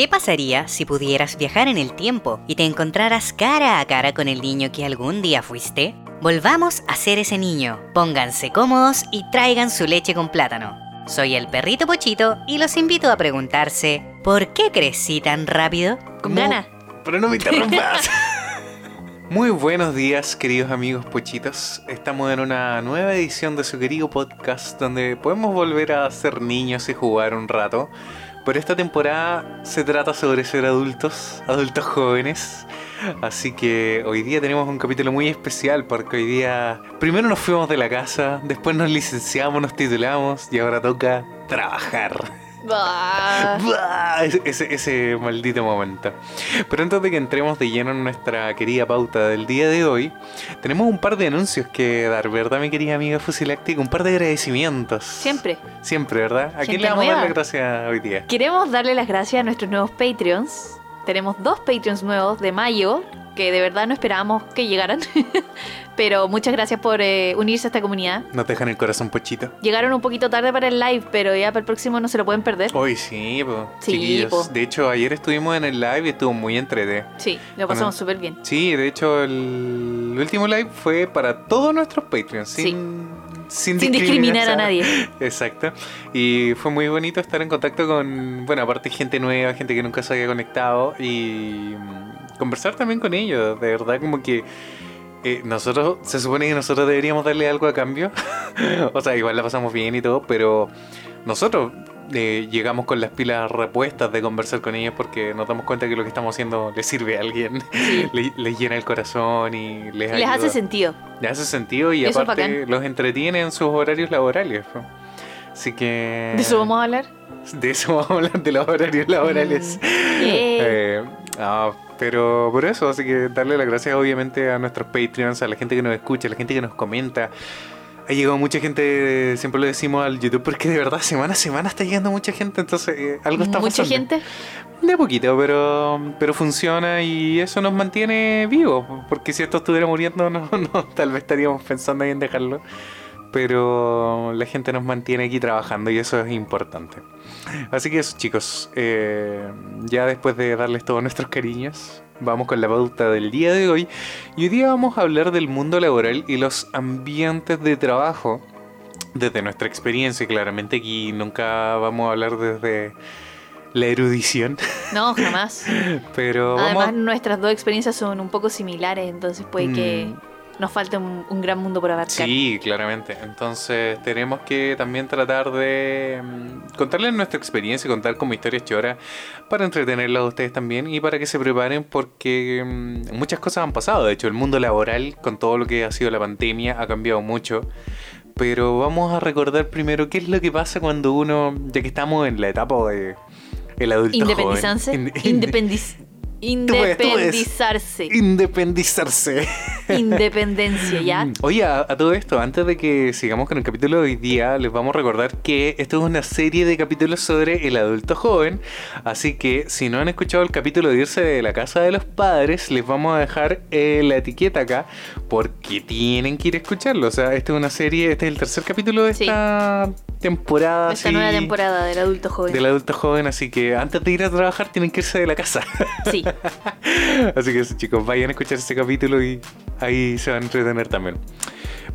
¿Qué pasaría si pudieras viajar en el tiempo y te encontraras cara a cara con el niño que algún día fuiste? Volvamos a ser ese niño. Pónganse cómodos y traigan su leche con plátano. Soy el perrito Pochito y los invito a preguntarse, ¿por qué crecí tan rápido? Con No, ganas. Pero no me interrumpas. Muy buenos días, queridos amigos pochitos. Estamos en una nueva edición de su querido podcast donde podemos volver a ser niños y jugar un rato. Pero esta temporada se trata sobre ser adultos, adultos jóvenes. Así que hoy día tenemos un capítulo muy especial porque hoy día primero nos fuimos de la casa, después nos licenciamos, nos titulamos y ahora toca trabajar. Ese- Ese, ese maldito momento. Pero antes de que entremos de lleno en nuestra querida pauta del día de hoy, tenemos un par de anuncios que dar, ¿verdad, mi querida amiga Fusiláctica? Un par de agradecimientos. Siempre. Siempre, ¿verdad? ¿A quién le vamos a dar las gracias hoy día? Queremos darle las gracias a nuestros nuevos Patreons. Tenemos dos Patreons nuevos de mayo, que de verdad no esperábamos que llegaran. pero muchas gracias por eh, unirse a esta comunidad. Nos dejan el corazón pochito. Llegaron un poquito tarde para el live, pero ya para el próximo no se lo pueden perder. Hoy sí, po, Sí, chiquillos. po. De hecho, ayer estuvimos en el live y estuvo muy entrete. Sí, lo pasamos súper bien. Sí, de hecho, el último live fue para todos nuestros Patreons, sin, Sí. Sin, Sin discriminar a nadie. Exacto. Y fue muy bonito estar en contacto con, bueno, aparte gente nueva, gente que nunca se había conectado y mm, conversar también con ellos. De verdad, como que eh, nosotros, se supone que nosotros deberíamos darle algo a cambio. o sea, igual la pasamos bien y todo, pero nosotros eh, llegamos con las pilas repuestas de conversar con ellos porque nos damos cuenta que lo que estamos haciendo les sirve a alguien. Sí. Les llena el corazón y les, Les ayuda. hace sentido. Le hace sentido y Eso aparte los entretiene en sus horarios laborales. Así que... ¿De eso vamos a hablar? De eso vamos a hablar, de los horarios laborales. Mm. Yeah. Eh, ah, pero por eso, así que darle las gracias obviamente a nuestros Patreons, a la gente que nos escucha, a la gente que nos comenta. Ha llegado mucha gente, siempre lo decimos al YouTube, porque de verdad semana a semana está llegando mucha gente, entonces eh, algo está Mucha pasando. gente. De poquito, pero, pero funciona y eso nos mantiene vivos. Porque si esto estuviera muriendo, no, no, tal vez estaríamos pensando en dejarlo. Pero la gente nos mantiene aquí trabajando y eso es importante. Así que eso, chicos. eh, ya después de darles todos nuestros cariños, vamos con la pauta del día de hoy. Y hoy día vamos a hablar del mundo laboral y los ambientes de trabajo. Desde nuestra experiencia, claramente aquí nunca vamos a hablar desde la erudición. No, jamás. Pero vamos Además, nuestras dos experiencias son un poco similares, entonces puede que Mm. Nos falte un, un gran mundo por abarcar. Sí, claramente. Entonces tenemos que también tratar de mm, contarles nuestra experiencia, contar como historias choras para entretenerlos a ustedes también y para que se preparen porque mm, muchas cosas han pasado. De hecho, el mundo laboral con todo lo que ha sido la pandemia ha cambiado mucho. Pero vamos a recordar primero qué es lo que pasa cuando uno, ya que estamos en la etapa de el adulto Independizarse. joven. Independiz- tú. Independizarse. Independizarse. Independencia, ¿ya? Mm. Oye, a, a todo esto, antes de que sigamos con el capítulo de hoy día, les vamos a recordar que esto es una serie de capítulos sobre el adulto joven. Así que si no han escuchado el capítulo de irse de la casa de los padres, les vamos a dejar eh, la etiqueta acá porque tienen que ir a escucharlo. O sea, esta es una serie, este es el tercer capítulo de Sí. esta temporada. Esta así, nueva temporada del adulto joven. Del adulto joven, así que antes de ir a trabajar tienen que irse de la casa. Sí. Así que eso, chicos, vayan a escuchar ese capítulo y ahí se van a entretener también.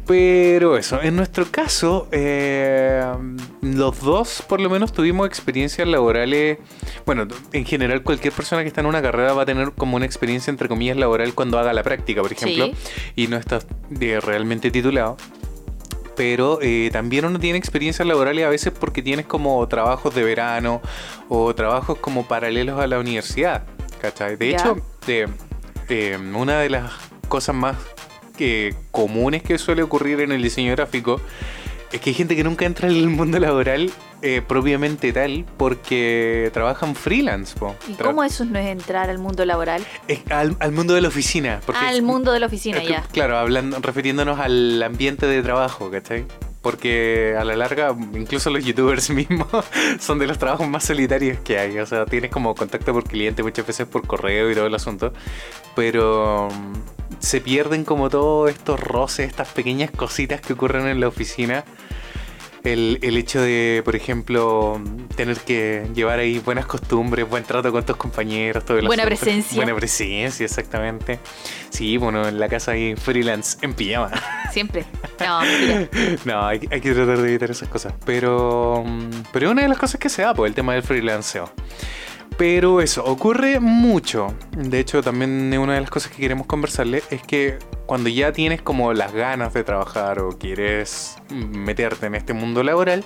Pero eso, en nuestro caso, eh, los dos por lo menos tuvimos experiencias laborales. Bueno, en general cualquier persona que está en una carrera va a tener como una experiencia entre comillas laboral cuando haga la práctica, por ejemplo, y no está eh, realmente titulado. Pero eh, también uno tiene experiencias laborales a veces porque tienes como trabajos de verano o trabajos como paralelos a la universidad. ¿Cachai? De hecho, eh, eh, una de las cosas más que comunes que suele ocurrir en el diseño gráfico es que hay gente que nunca entra en el mundo laboral eh, propiamente tal porque trabajan freelance. po. ¿Y cómo eso no es entrar al mundo laboral? es al, al mundo de la oficina. Porque Al mundo de la oficina, es ya. Claro, hablando, refiriéndonos al ambiente de trabajo, ¿cachai? Porque a la larga, incluso los youtubers mismos son de los trabajos más solitarios que hay. O sea, tienes como contacto por cliente muchas veces por correo y todo el asunto. Pero mm, se pierden como todos estos roces, estas pequeñas cositas que ocurren en la oficina. El, el hecho de, por ejemplo, tener que llevar ahí buenas costumbres, buen trato con tus compañeros, todo el Buena asunto. presencia. Buena presencia, exactamente. Sí, bueno, en la casa hay freelance en pijama. Siempre. No. No, hay, hay que tratar de evitar esas cosas. Pero, mm, pero una de las cosas que se da, pues, el tema del freelanceo. Pero eso, ocurre mucho. De hecho, también una de las cosas que queremos conversarle es que cuando ya tienes como las ganas de trabajar o quieres meterte en este mundo laboral,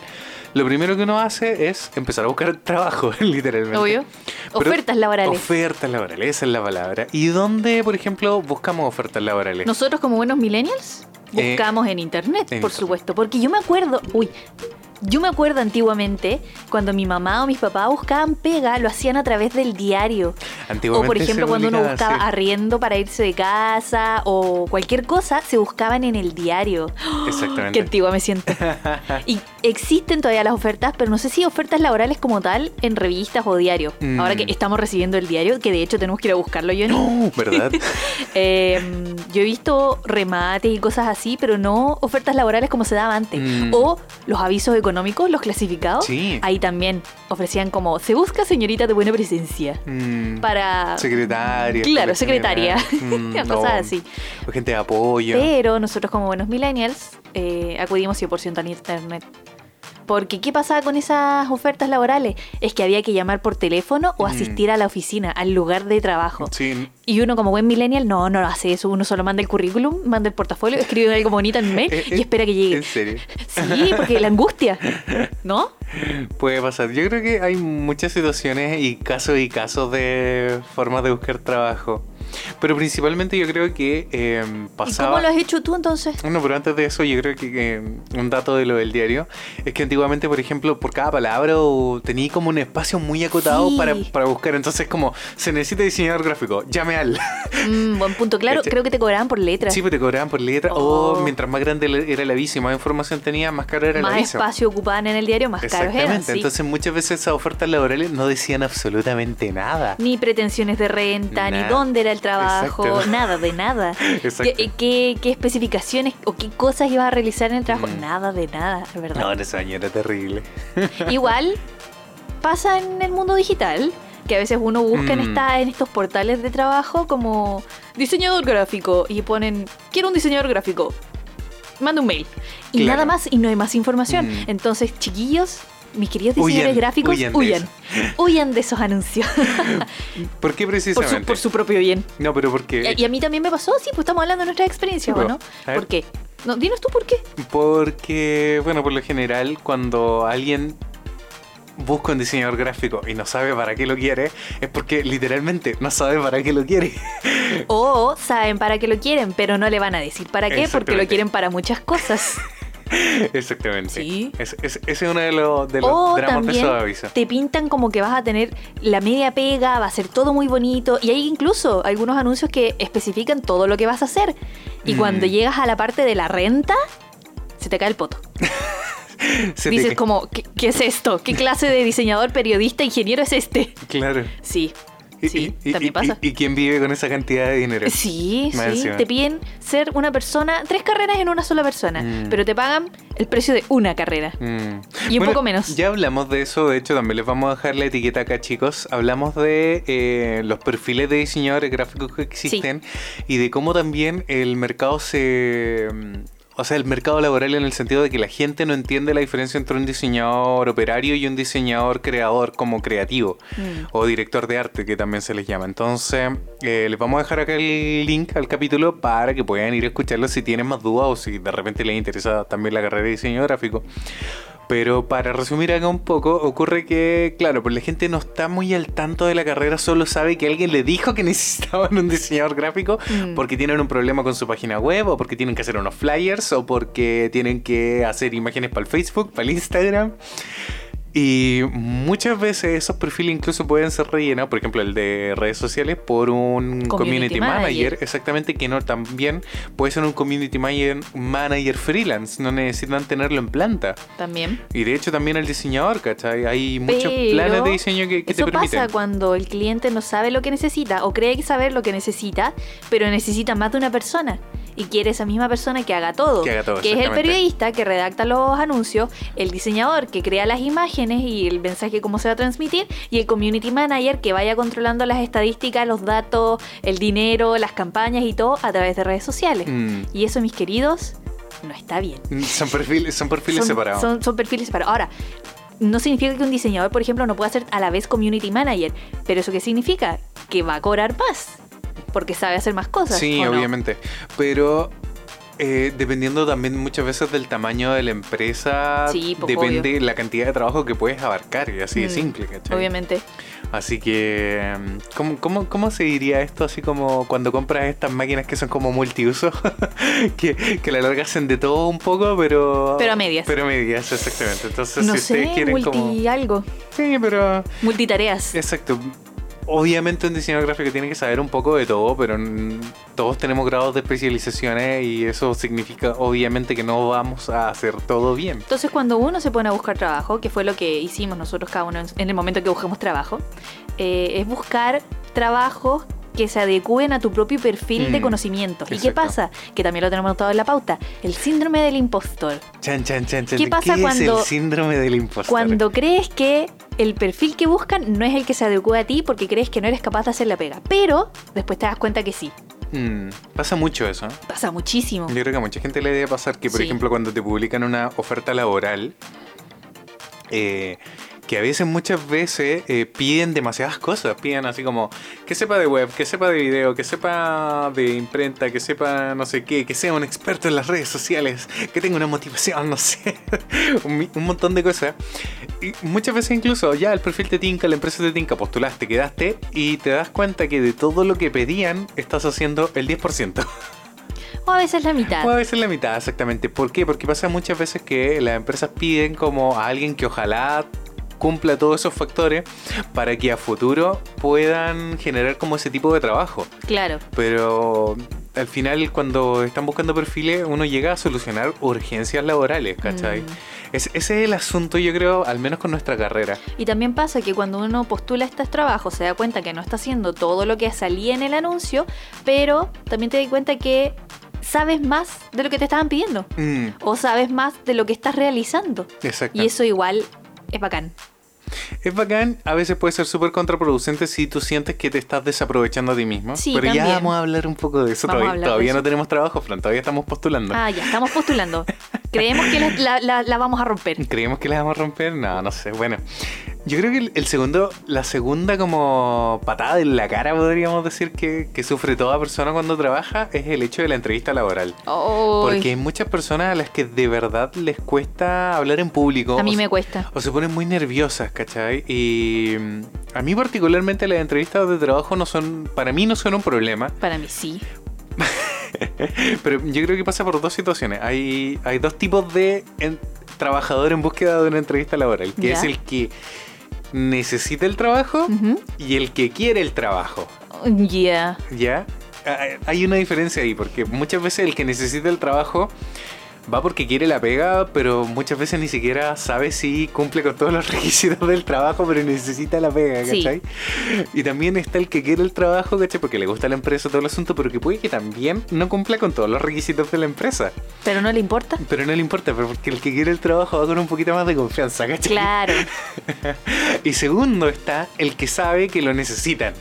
lo primero que uno hace es empezar a buscar trabajo, literalmente. Obvio. Pero- Ofertas laborales. Ofertas laborales, esa es la palabra. ¿Y dónde, por ejemplo, buscamos ofertas laborales? Nosotros como buenos millennials Eh, buscamos en internet, en por internet. supuesto, porque yo me acuerdo, uy, yo me acuerdo antiguamente cuando mi mamá o mis papás buscaban pega, lo hacían a través del diario. O Antiguamente por se ejemplo, cuando uno buscaba arriendo para irse de casa o cualquier cosa, se buscaban en el diario. Qué Exactamente. antigua me siento. Y existen todavía las ofertas, pero no sé si ofertas laborales como tal en revistas o diarios. Mm. Ahora que estamos recibiendo el diario, que de hecho tenemos que ir a buscarlo yo. No, ¿verdad? Eh, yo he visto remates y cosas así, pero no ofertas laborales como se daba antes. Mm. O los avisos económicos, los clasificados. Sí. Ahí también ofrecían como, se busca señorita de buena presencia. Mm, Para... Secretaria. Claro, secretaria. Mm, Cosas no, así. gente de apoyo. Pero nosotros como buenos millennials eh, acudimos 100% al internet. Porque ¿qué pasaba con esas ofertas laborales? Es que había que llamar por teléfono o Mm. asistir a la oficina, al lugar de trabajo. Sí, Y uno como buen millennial, no, no lo hace eso. Uno solo manda el currículum, manda el portafolio, escribe algo bonito en el mail Eh, y eh, espera que en llegue. serio. Sí, porque la angustia, ¿no? Puede pasar. Yo creo que hay muchas situaciones y casos y casos de formas de buscar trabajo. Pero principalmente yo creo que eh, ¿Y pasaba... cómo lo has hecho tú entonces? No, pero antes de eso, yo creo que, que un dato de lo del diario es que antiguamente, por ejemplo, por cada palabra tenía como un espacio muy acotado Sí. para, para buscar. Entonces, como se necesita diseñador gráfico, llame al. Mm, buen punto. Claro, Este- creo que te cobraban por letra. Sí, pues te cobraban por letra. Oh. O mientras más grande era el aviso y más información tenía, más caro era el más aviso. espacio ocupaban en el diario, más caros Exactamente. eran. sí. Entonces, muchas veces esas ofertas laborales no decían absolutamente nada. Ni pretensiones de renta, ni Nada. dónde era el trabajo, Exacto. nada, de nada. ¿Qué, qué, qué especificaciones o qué cosas ibas a realizar en el trabajo? Mm. Nada de nada, de verdad. No, en ese año era terrible. Igual pasa en el mundo digital que a veces uno busca en, Mm. esta, en estos portales de trabajo como diseñador gráfico y ponen, quiero un diseñador gráfico, manda un mail. Y Claro. nada más y no hay más información. Mm. Entonces, chiquillos, mis queridos diseñadores gráficos, huyan. de Huyan de esos anuncios. ¿Por qué por, precisamente? su, por su propio bien. No, pero porque... Y a mí también me pasó, sí, pues estamos hablando de nuestra experiencia, Sí, ¿o po. no? Ver. ¿Por qué? No, dinos tú por qué. Porque, bueno, por lo general, cuando alguien busca un diseñador gráfico y no sabe para qué lo quiere, es porque literalmente no sabe para qué lo quiere. O saben para qué lo quieren, pero no le van a decir para qué, porque lo quieren para muchas cosas. Exactamente. Sí. Es- es- ese es uno de los, de los O dramas de te pintan como que vas a tener la media pega, va a ser todo muy bonito. Y hay incluso algunos anuncios que especifican todo lo que vas a hacer. Y Mm. cuando llegas a la parte de la renta, se te cae el poto. Se Dices como, ¿qué, qué es esto? ¿Qué clase de diseñador, periodista, ingeniero es este? Claro. Sí, Y- sí, y- también y- pasa. Y, quién vive con esa cantidad de dinero? Sí, Más sí. encima. Te piden ser una persona, tres carreras en una sola persona, Mm. pero te pagan el precio de una carrera. Mm. Y un poco menos. Ya hablamos de eso, de hecho también les vamos a dejar la etiqueta acá chicos. Hablamos de eh, los perfiles de diseñadores gráficos que existen y de cómo también el mercado se... O sea, el mercado laboral en el sentido de que la gente no entiende la diferencia entre un diseñador operario y un diseñador creador como creativo Mm. o director de arte que también se les llama. Entonces, eh, les vamos a dejar acá el link al capítulo para que puedan ir a escucharlo si tienen más dudas o si de repente les interesa también la carrera de diseño gráfico. Pero para resumir acá un poco, ocurre que, claro, pues la gente no está muy al tanto de la carrera, solo sabe que alguien le dijo que necesitaban un diseñador gráfico Mm. porque tienen un problema con su página web, o porque tienen que hacer unos flyers, o porque tienen que hacer imágenes para el Facebook, para el Instagram. Y muchas veces esos perfiles incluso pueden ser rellenados, por ejemplo el de redes sociales, por un community, Community manager. manager. exactamente, que no también puede ser un community manager, manager freelance, no necesitan tenerlo en planta. También. Y de hecho también el diseñador, ¿cachai? Hay muchos planes de diseño que, que te Eso permiten. pasa cuando el cliente no sabe lo que necesita o cree que saber lo que necesita, pero necesita más de una persona. Y quiere esa misma persona que haga todo. Que haga todo, es el periodista que redacta los anuncios, el diseñador que crea las imágenes y el mensaje cómo se va a transmitir, y el community manager que vaya controlando las estadísticas, los datos, el dinero, las campañas y todo a través de redes sociales. Mm, Y eso, mis queridos, no está bien. son perfiles, son perfiles son, separados. Son, son perfiles separados. Ahora, no significa que un diseñador, por ejemplo, no pueda ser a la vez community manager. Pero eso qué significa? Que va a cobrar más. Porque sabe hacer más cosas. Sí, obviamente. Pero eh, dependiendo también muchas veces del tamaño de la empresa, Sí, pues, depende la cantidad de trabajo que puedes abarcar, y así de Mm, simple, ¿cachai? Obviamente. Así que, ¿cómo, cómo, cómo se diría esto? Así como cuando compras estas máquinas que son como multiuso, que, que a la larga hacen de todo un poco, pero... Pero a medias. Pero a medias, exactamente. Entonces, no si ustedes quieren multi como... algo. Sí, pero... Multitareas. Exacto. Obviamente un diseñador gráfico tiene que saber un poco de todo, pero todos tenemos grados de especializaciones y eso significa obviamente que no vamos a hacer todo bien. Entonces, cuando uno se pone a buscar trabajo, que fue lo que hicimos nosotros cada uno en el momento que buscamos trabajo, eh, es buscar trabajos que se adecúen a tu propio perfil de Mm, conocimiento. ¿Y qué pasa? Que también lo tenemos notado en la pauta. El síndrome del impostor. Chan, chan, chan, chan. ¿Qué pasa cuando- el síndrome del impostor? Cuando crees que el perfil que buscan no es el que se adecua a ti porque crees que no eres capaz de hacer la pega. Pero después te das cuenta que sí. Mm, pasa mucho eso. ¿eh? Pasa muchísimo. Yo creo que a mucha gente le debe pasar que, por Sí. ejemplo, cuando te publican una oferta laboral, eh, que a veces, muchas veces, eh, piden demasiadas cosas. Piden así como que sepa de web, que sepa de video, que sepa de imprenta, que sepa no sé qué, que sea un experto en las redes sociales, que tenga una motivación, no sé, un, un montón de cosas. Y muchas veces incluso ya el perfil te tinca, la empresa te tinca, postulaste, quedaste y te das cuenta que de todo lo que pedían estás haciendo el 10%. O a veces la mitad. Puede ser la mitad, exactamente. ¿Por qué? Porque pasa muchas veces que las empresas piden como a alguien que ojalá cumpla todos esos factores para que a futuro puedan generar como ese tipo de trabajo. Claro. Pero al final cuando están buscando perfiles uno llega a solucionar urgencias laborales, ¿cachai? Mm. Es- ese es el asunto yo creo, al menos con nuestra carrera. Y también pasa que cuando uno postula estos trabajos se da cuenta que no está haciendo todo lo que salía en el anuncio, pero también te das cuenta que sabes más de lo que te estaban pidiendo Mm, o sabes más de lo que estás realizando. exacto. Y eso igual es bacán. Es bacán, a veces puede ser súper contraproducente si tú sientes que te estás desaprovechando a ti mismo. Sí, Pero ya vamos a hablar un poco de eso. Vamos Todavía, de todavía eso. no tenemos trabajo, Fran, todavía estamos postulando. Ah, ya, estamos postulando. Creemos que la, la- la- la vamos a romper. ¿Creemos que la vamos a romper? No, no sé. Bueno, yo creo que el, el segundo, la segunda como patada en la cara, podríamos decir, que, que sufre toda persona cuando trabaja, es el hecho de la entrevista laboral. Uy, Porque hay muchas personas a las que de verdad les cuesta hablar en público. a mí me se- cuesta. O se ponen muy nerviosas, ¿cachai? Y mm, a mí particularmente las entrevistas de trabajo no son, para mí no son un problema, Para mí sí. pero yo creo que pasa por dos situaciones. Hay, hay dos tipos de en- trabajador en búsqueda de una entrevista laboral, que Ya. es el que necesita el trabajo y el que quiere el trabajo, Ya. ¿ya? Hay- Hay una diferencia ahí, porque muchas veces el que necesita el trabajo va porque quiere la pega, pero muchas veces ni siquiera sabe si cumple con todos los requisitos del trabajo, pero necesita la pega, Sí. ¿cachai? Y también está el que quiere el trabajo, ¿cachai? Porque le gusta la empresa, todo el asunto, pero que puede que también no cumpla con todos los requisitos de la empresa. Pero no le importa. Pero no le importa, pero porque el que quiere el trabajo va con un poquito más de confianza, ¿cachai? Claro. Y segundo está el que sabe que lo necesitan.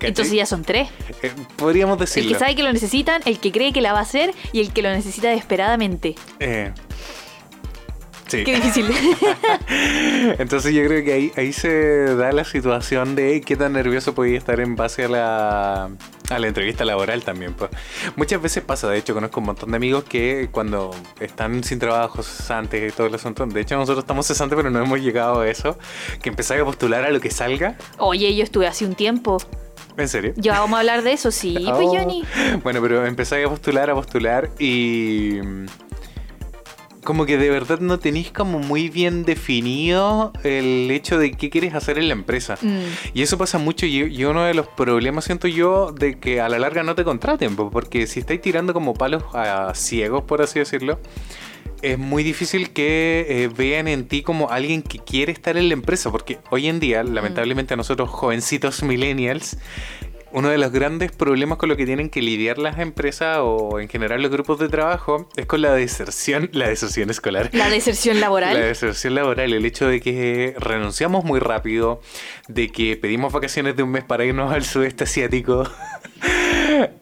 ¿Cachai? Entonces ya son tres. Eh, podríamos El decirlo. que sabe que lo necesitan, el que cree que la va a hacer y el que lo necesita desesperadamente. Eh, sí. Qué difícil. Entonces yo creo que ahí, ahí se da la situación de qué tan nervioso podía estar en base a la, a la entrevista laboral también. pues. Muchas veces pasa, de hecho conozco un montón de amigos que cuando están sin trabajo, cesantes y todo el asunto, de hecho nosotros estamos cesantes pero no hemos llegado a eso, que empezáis a postular a lo que salga. Oye, yo estuve hace un tiempo. ¿En serio? Ya vamos a hablar de eso, sí, pues Oh. Johnny. Bueno, pero empezáis a postular, a postular y... Como que de verdad no tenéis como muy bien definido el hecho de qué quieres hacer en la empresa. Mm, Y eso pasa mucho y, y uno de los problemas siento yo de que a la larga no te contraten, po, porque si estáis tirando como palos a ciegos, por así decirlo, es muy difícil que eh, vean en ti como alguien que quiere estar en la empresa, porque hoy en día, lamentablemente a nosotros jovencitos millennials, uno de los grandes problemas con lo que tienen que lidiar las empresas o en general los grupos de trabajo es con la deserción, la deserción escolar. La deserción laboral. La deserción laboral, el hecho de que renunciamos muy rápido, de que pedimos vacaciones de un mes para irnos al sudeste asiático.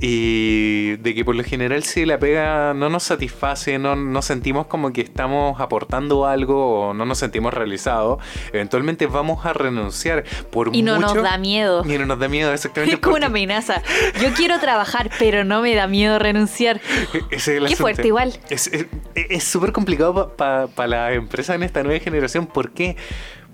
y de que por lo general si la pega no nos satisface, no nos sentimos como que estamos aportando algo o no nos sentimos realizados, eventualmente vamos a renunciar por y no mucho- nos da miedo. Y no nos da miedo, exactamente. Es como una amenaza. Yo quiero trabajar, pero no me da miedo renunciar. ese es el Qué asunto. fuerte igual. Es es- es súper complicado para las empresas en esta nueva generación. ¿Por qué?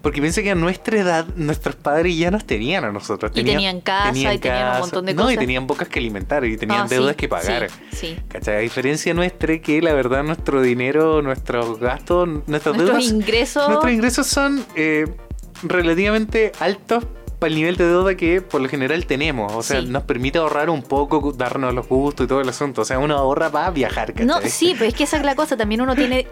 Porque piensa que a nuestra edad nuestros padres ya nos tenían a nosotros. Y tenían casa, y tenían un montón de No, y cosas. tenían bocas que alimentar y tenían Ah, sí, deudas que pagar. Sí, sí. ¿Cachai? A diferencia nuestra, que la verdad nuestro dinero, nuestros gastos, nuestras Nuestros deudas. ingresos. Nuestros ingresos son eh, relativamente altos para el nivel de deuda que por lo general tenemos. O sea, Sí. nos permite ahorrar un poco, darnos los gustos y todo el asunto. O sea, uno ahorra para viajar, ¿cachai? No, sí, pero es que esa es la cosa. También uno tiene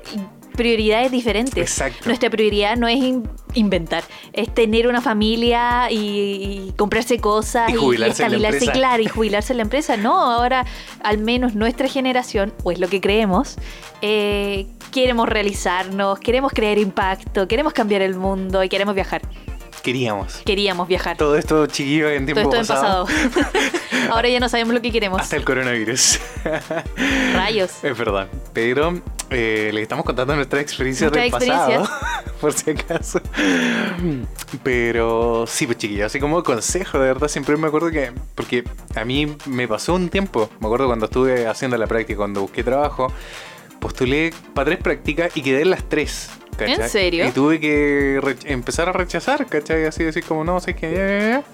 prioridades diferentes. Exacto. Nuestra prioridad no es in- inventar, es tener una familia y, y comprarse cosas Y jubilarse en la estabilarse, empresa. claro, y jubilarse en la empresa. No, ahora al menos nuestra generación, o es lo que creemos, eh, queremos realizarnos, queremos crear impacto, queremos cambiar el mundo y queremos viajar. Queríamos. Queríamos viajar. Todo esto, chiquillos, en Todo tiempo esto en pasado. pasado. ahora ya no sabemos lo que queremos. Hasta el coronavirus. Rayos. es verdad. Pero eh, les estamos contando nuestra experiencia del pasado. por si acaso. Pero sí, pues chiquillos, así como consejo, de verdad, siempre me acuerdo que. Porque a mí me pasó un tiempo. Me acuerdo cuando estuve haciendo la práctica, cuando busqué trabajo. Postulé para tres prácticas y quedé en las tres. ¿Cachai? ¿En serio? Y tuve que empezar a rechazar, ¿cachai? Así decir como, no, sé que... ya, ya, ya".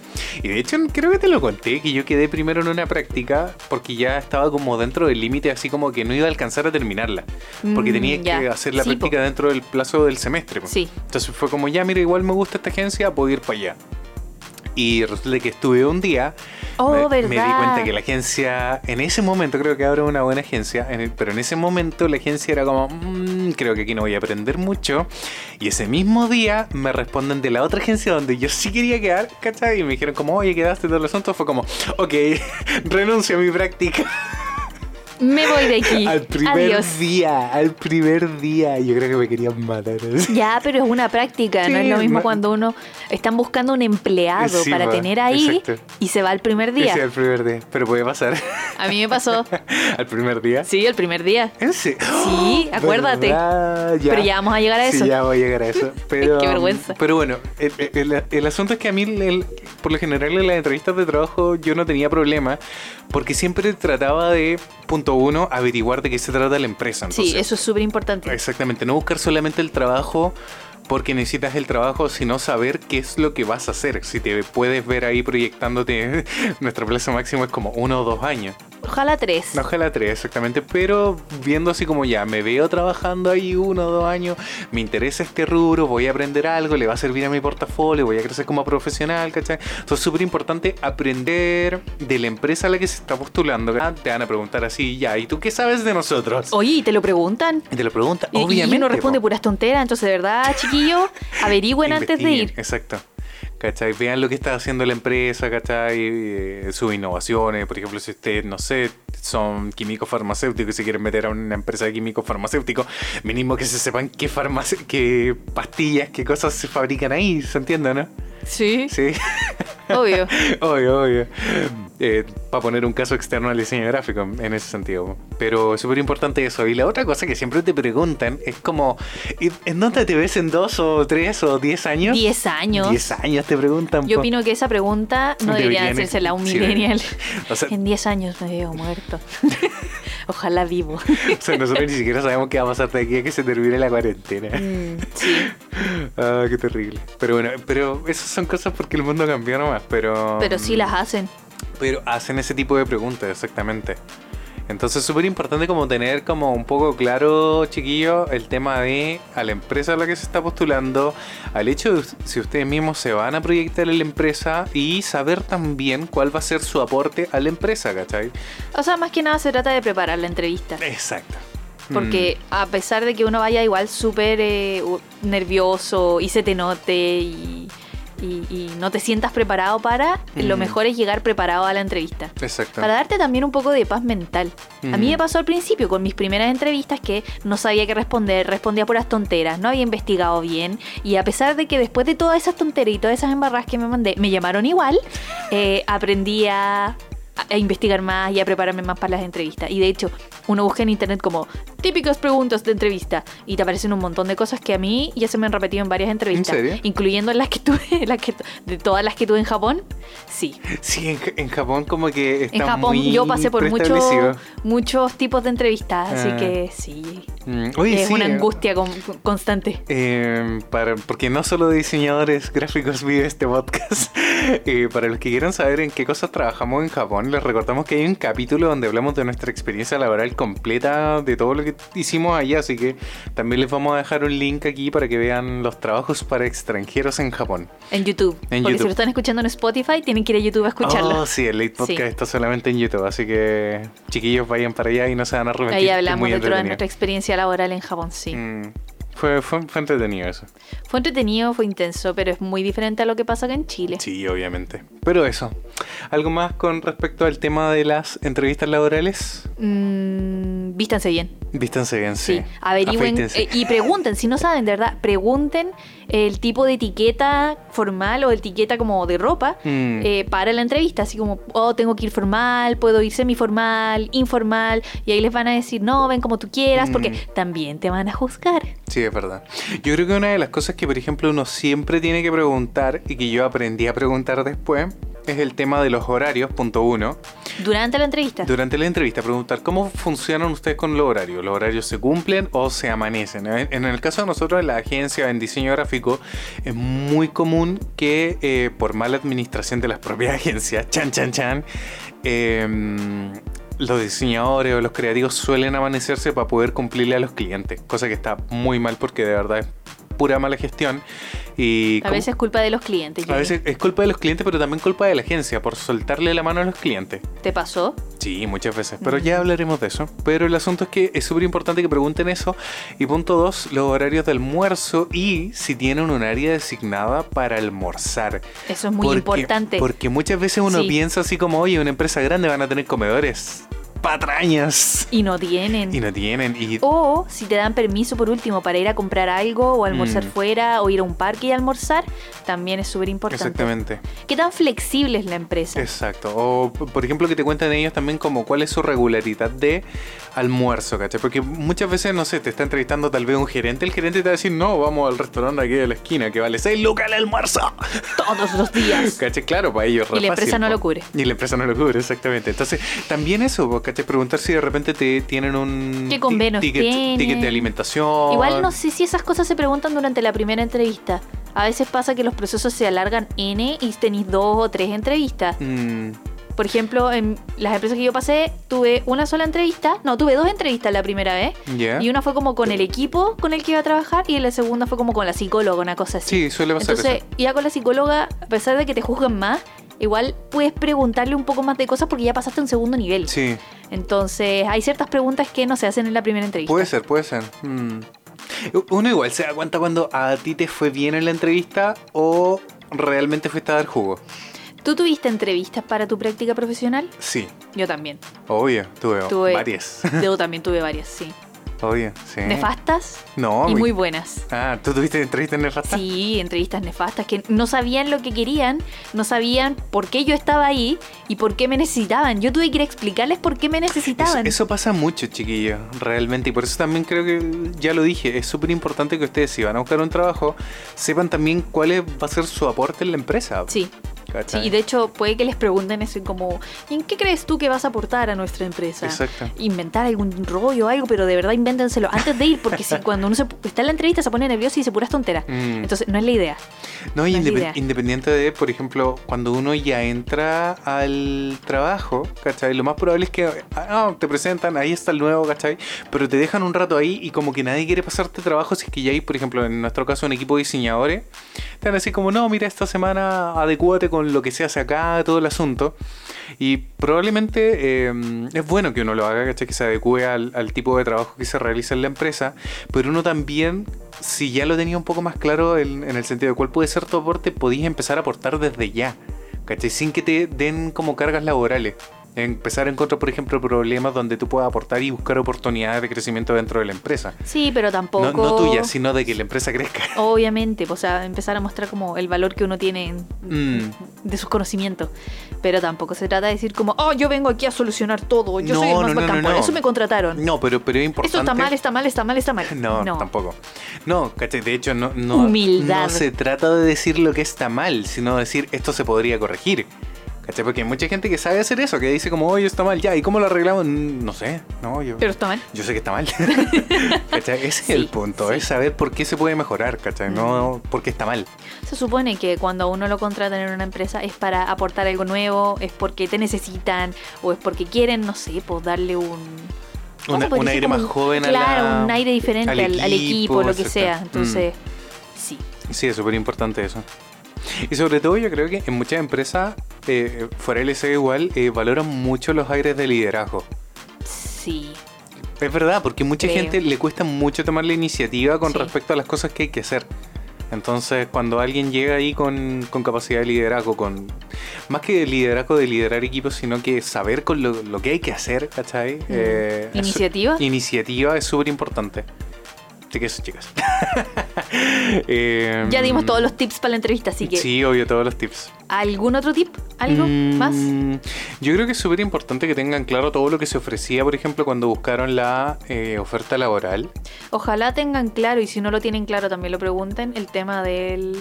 Y de hecho, creo que te lo conté, que yo quedé primero en una práctica porque ya estaba como dentro del límite, así como que no iba a alcanzar a terminarla. Porque Mm, tenía ya. que hacer la Sí, po. práctica dentro del plazo del semestre. po. Sí. Entonces fue como, ya, mira, igual me gusta esta agencia, puedo ir para allá. Y resulta que estuve un día, Oh, me, ¿verdad? me di cuenta que la agencia, en ese momento creo que ahora es una buena agencia, en el- pero en ese momento la agencia era como, "Mm, creo que aquí no voy a aprender mucho. Y ese mismo día me responden de la otra agencia donde yo sí quería quedar, ¿cachai? Y me dijeron como, oye, quedaste todo el asunto. Fue como, ok, renuncio a mi práctica. Me voy de aquí. Al primer Adiós. día, al primer día. Yo creo que me querían matar. Ya, pero es una práctica, no Sí, es lo mismo cuando uno están buscando un empleado Sí, para tener ahí exacto. y se va el primer día. Ese al primer día. Pero puede pasar. A mí me pasó. al primer día. Sí, el primer día. ¿En serio? Sí, acuérdate. ¿Verdad? Pero ya vamos a llegar a Sí, eso. ya voy a llegar a eso. Pero, Qué vergüenza. Pero bueno, el, el- el asunto es que a mí, el- por lo general, en las entrevistas de trabajo yo no tenía problema porque siempre trataba de, punto uno, averiguar de qué se trata la empresa. Sí, eso es súper importante. Exactamente, no buscar solamente el trabajo porque necesitas el trabajo, sino saber qué es lo que vas a hacer. Si te puedes ver ahí proyectándote, nuestro plazo máximo es como uno o dos años. Ojalá tres. Ojalá tres, exactamente. Pero viendo así como ya, me veo trabajando ahí uno o dos años, me interesa este rubro, voy a aprender algo, le va a servir a mi portafolio, voy a crecer como profesional, ¿cachai? Entonces es súper importante aprender de la empresa a la que se está postulando. Ah, Te van a preguntar así, ya, ¿y tú qué sabes de nosotros? Oye, ¿y te lo preguntan? Y te lo pregunta, Y- obviamente. Y uno responde po. puras tonteras, entonces de verdad, chiquillo, averigüen antes de ir. Exacto. ¿Cachai? Vean lo que está haciendo la empresa, ¿cachai? Eh, sus innovaciones. Por ejemplo, si ustedes, no sé, son químicos farmacéuticos y se quieren meter a una empresa de químicos farmacéuticos, mínimo que se sepan qué, qué pastillas, qué cosas se fabrican ahí, ¿se entiende, no? Sí, Sí, obvio. obvio, obvio. para poner un caso externo al diseño gráfico, en ese sentido. Pero es súper importante eso. Y la otra cosa que siempre te preguntan es como, ¿y ¿en dónde te ves en dos o tres o diez años? Diez años. Diez años te preguntan. Yo opino que esa pregunta no debería hacérsela a un sí, millennial. O sea, En 10 años me veo muerto. Ojalá vivo. o sea, nosotros ni siquiera sabemos qué va a pasar de aquí a que se termine la cuarentena. Mm, sí, Ah, qué terrible. Pero bueno, pero esas son cosas porque el mundo cambió nomás, pero... pero sí las hacen. Pero hacen ese tipo de preguntas, exactamente. Entonces es súper importante como tener como un poco claro, chiquillo, el tema de a la empresa a la que se está postulando, al hecho de si ustedes mismos se van a proyectar en la empresa y saber también cuál va a ser su aporte a la empresa, ¿cachai? O sea, más que nada se trata de preparar la entrevista. Exacto. Porque a pesar de que uno vaya igual súper eh, nervioso y se te note y y, y no te sientas preparado para, lo Mm. mejor es llegar preparado a la entrevista. Exacto. Para darte también un poco de paz mental. A mí Mm. me pasó al principio con mis primeras entrevistas que no sabía qué responder, respondía puras tonteras, no había investigado bien y a pesar de que después de todas esas tonteras y todas esas embarras que me mandé, me llamaron igual, eh, aprendí a, a investigar más y a prepararme más para las entrevistas. Y de hecho, uno busca en internet como típicas preguntas de entrevista y te aparecen un montón de cosas que a mí ya se me han repetido en varias entrevistas, serio? incluyendo las que tuve, las que, de todas las que tuve en Japón. Sí, Sí, en, en Japón como que está en Japón muy yo pasé por muchos preestablecido. muchos tipos de entrevistas, así Ah. que sí. Mm, Oye, es sí, una eh, angustia con- constante. Eh, para, porque no solo de diseñadores gráficos vive este podcast. Eh, para los que quieran saber en qué cosas trabajamos en Japón, les recordamos que hay un capítulo donde hablamos de nuestra experiencia laboral completa, de todo lo que hicimos allá. Así que también les vamos a dejar un link aquí para que vean los trabajos para extranjeros en Japón. En YouTube. En Porque YouTube. si lo están escuchando en Spotify, tienen que ir a YouTube a escucharlo. Oh, sí, el Late Podcast Sí. está solamente en YouTube. Así que chiquillos vayan para allá y no se van a arrepentir. Ahí hablamos de toda nuestra experiencia laboral en Japón, sí. Mm, fue, fue, fue entretenido eso. Fue entretenido, fue intenso, pero es muy diferente a lo que pasa acá en Chile. Sí, obviamente. Pero eso. ¿Algo más con respecto al tema de las entrevistas laborales? Mm, vístanse bien. Vístanse bien, sí. Sí, averigüen eh, y pregunten, si no saben de verdad, pregunten el tipo de etiqueta formal o etiqueta como de ropa Mm. eh, para la entrevista, así como, oh, tengo que ir formal, puedo ir semiformal, informal, y ahí les van a decir, no, ven como tú quieras, porque Mm. también te van a juzgar. Sí, es verdad. Yo creo que una de las cosas que, por ejemplo, uno siempre tiene que preguntar y que yo aprendí a preguntar después es el tema de los horarios, punto uno. Durante la entrevista. Durante la entrevista, preguntar cómo funcionan ustedes con los horarios. ¿Los horarios se cumplen o se amanecen? En el caso de nosotros, en la agencia en diseño gráfico, es muy común que eh, por mala administración de las propias agencias, chan, chan, chan, eh, los diseñadores o los creativos suelen amanecerse para poder cumplirle a los clientes. Cosa que está muy mal porque de verdad es pura mala gestión. Y a veces es culpa de los clientes. a Jenny. veces es culpa de los clientes, pero también culpa de la agencia por soltarle la mano a los clientes. ¿Te pasó? Sí, muchas veces, pero ya hablaremos de eso. Pero el asunto es que es súper importante que pregunten eso. Y punto dos, los horarios de almuerzo y si tienen un área designada para almorzar. Eso es muy Porque- importante. Porque muchas veces uno Sí. piensa así como, oye, una empresa grande van a tener comedores patrañas. Y no tienen. Y no tienen. Y O si te dan permiso por último para ir a comprar algo o almorzar Mm. fuera o ir a un parque y almorzar, también es súper importante. Exactamente. ¿Qué tan flexible es la empresa? Exacto. O, por ejemplo, que te cuenten ellos también como cuál es su regularidad de almuerzo, ¿cachai? Porque muchas veces, no sé, te está entrevistando tal vez un gerente, el gerente te va a decir, no, vamos al restaurante aquí de la esquina que vale 6 lucas el almuerzo. Todos los días. ¿Cachai? Claro, para ellos Y la empresa no po. lo cubre. Y la empresa no lo cubre, exactamente. Entonces, también eso, po, ¿cachai? Preguntar si de repente te tienen un ¿Qué convenios ticket, tienen? ticket de alimentación. Igual no sé si esas cosas se preguntan durante la primera entrevista. A veces pasa que los procesos se alargan N y tenéis dos o tres entrevistas. Mm, Por ejemplo, en las empresas que yo pasé, tuve una sola entrevista. No, tuve dos entrevistas la primera vez. Y una fue como con el equipo con el que iba a trabajar y la segunda fue como con la psicóloga, una cosa así. Sí, suele pasar Entonces, eso. ya con la psicóloga, a pesar de que te juzgan más, igual puedes preguntarle un poco más de cosas porque ya pasaste a un segundo nivel. Sí, Entonces, hay ciertas preguntas que no se hacen en la primera entrevista. puede ser, puede ser. Mm. Uno igual se da cuenta cuando a ti te fue bien en la entrevista o realmente fuiste a dar jugo. ¿Tú tuviste entrevistas para tu práctica profesional? Sí, Yo también. obvio, tuve, Tuve- varias. Yo también tuve varias, sí. Obvio, sí. Nefastas No, y muy buenas. Ah, ¿tú tuviste entrevistas nefastas? Sí, entrevistas nefastas que no sabían lo que querían, no sabían por qué yo estaba ahí y por qué me necesitaban. Yo tuve que ir a explicarles por qué me necesitaban. eso pasa mucho, chiquillos, realmente. Y por eso también creo que, ya lo dije, es súper importante que ustedes, si van a buscar un trabajo, sepan también cuál va a ser su aporte en la empresa. Sí, sí, ¿cachai? y de hecho puede que les pregunten eso como, ¿y en qué crees tú que vas a aportar a nuestra empresa? Exacto. Inventar algún rollo o algo, pero de verdad invéntenselo antes de ir, porque si cuando uno se, está en la entrevista se pone nervioso y dice puras tonteras. Mm. Entonces, no es la idea. No, no independ- idea. independiente de, por ejemplo, cuando uno ya entra al trabajo, ¿cachai? Lo más probable es que ah, te presentan, ahí está el nuevo, ¿cachai? Pero te dejan un rato ahí y como que nadie quiere pasarte trabajo si es que ya hay, por ejemplo, en nuestro caso, un equipo de diseñadores. Te van a decir como, no, mira, esta semana adecúate con con lo que se hace acá, todo el asunto. Y probablemente eh, es bueno que uno lo haga, ¿cachai? Que se adecue al, tipo de trabajo que se realiza en la empresa, pero uno también, si ya lo tenía un poco más claro en, el sentido de cuál puede ser tu aporte, podías empezar a aportar desde ya. Sin que te den como cargas laborales. Empezar a encontrar, por ejemplo, problemas donde tú puedas aportar y buscar oportunidades de crecimiento dentro de la empresa. Sí, pero tampoco. No, no tuya, sino de que la empresa crezca. Obviamente, o sea, empezar a mostrar como el valor que uno tiene en- Mm. de sus conocimientos. Pero tampoco se trata de decir como, oh, yo vengo aquí a solucionar todo, yo soy el No, más no, no, bacán, no, por no. eso me contrataron. No, pero, pero es importante. Esto está mal, está mal, está mal, está mal. No, tampoco. No, ¿cachai? De hecho, no, no, Humildad. no se trata de decir lo que está mal, sino decir esto se podría corregir. ¿Cachai? Porque hay mucha gente que sabe hacer eso, que dice como, oye, está mal, ya, ¿y cómo lo arreglamos? Mm, No sé, no, yo, Pero está mal. yo sé que está mal. ¿Cachai? Ese Sí, es el punto, sí. es saber por qué se puede mejorar, ¿cachai? No por qué está mal. Se supone que cuando uno lo contratan en una empresa es para aportar algo nuevo, es porque te necesitan o es porque quieren, no sé, pues darle un... ¿cómo Una- un aire más joven a Claro, la- un aire diferente al equipo, lo que sea. Mm. Entonces, sí. Sí, es súper importante eso. Y sobre todo yo creo que en muchas empresas, eh, fuera del LC igual, eh, valoran mucho los aires de liderazgo. Sí. Es verdad, porque mucha Creo. gente le cuesta mucho tomar la iniciativa con Sí. respecto a las cosas que hay que hacer. Entonces, cuando alguien llega ahí con, con capacidad de liderazgo, con más que de liderazgo de liderar equipos, sino que saber con lo, lo que hay que hacer, ¿cachai? Eh, es- Mm. ¿Iniciativa? iniciativa es súper importante. Así que eso, chicas. Eh, Ya dimos todos los tips para la entrevista, así que Sí, obvio, todos los tips. ¿algún otro tip? ¿Algo más? Mm, Yo creo que es súper importante que tengan claro todo lo que se ofrecía, por ejemplo, cuando buscaron la eh, oferta laboral. Ojalá tengan claro, y si no lo tienen claro también lo pregunten, el tema de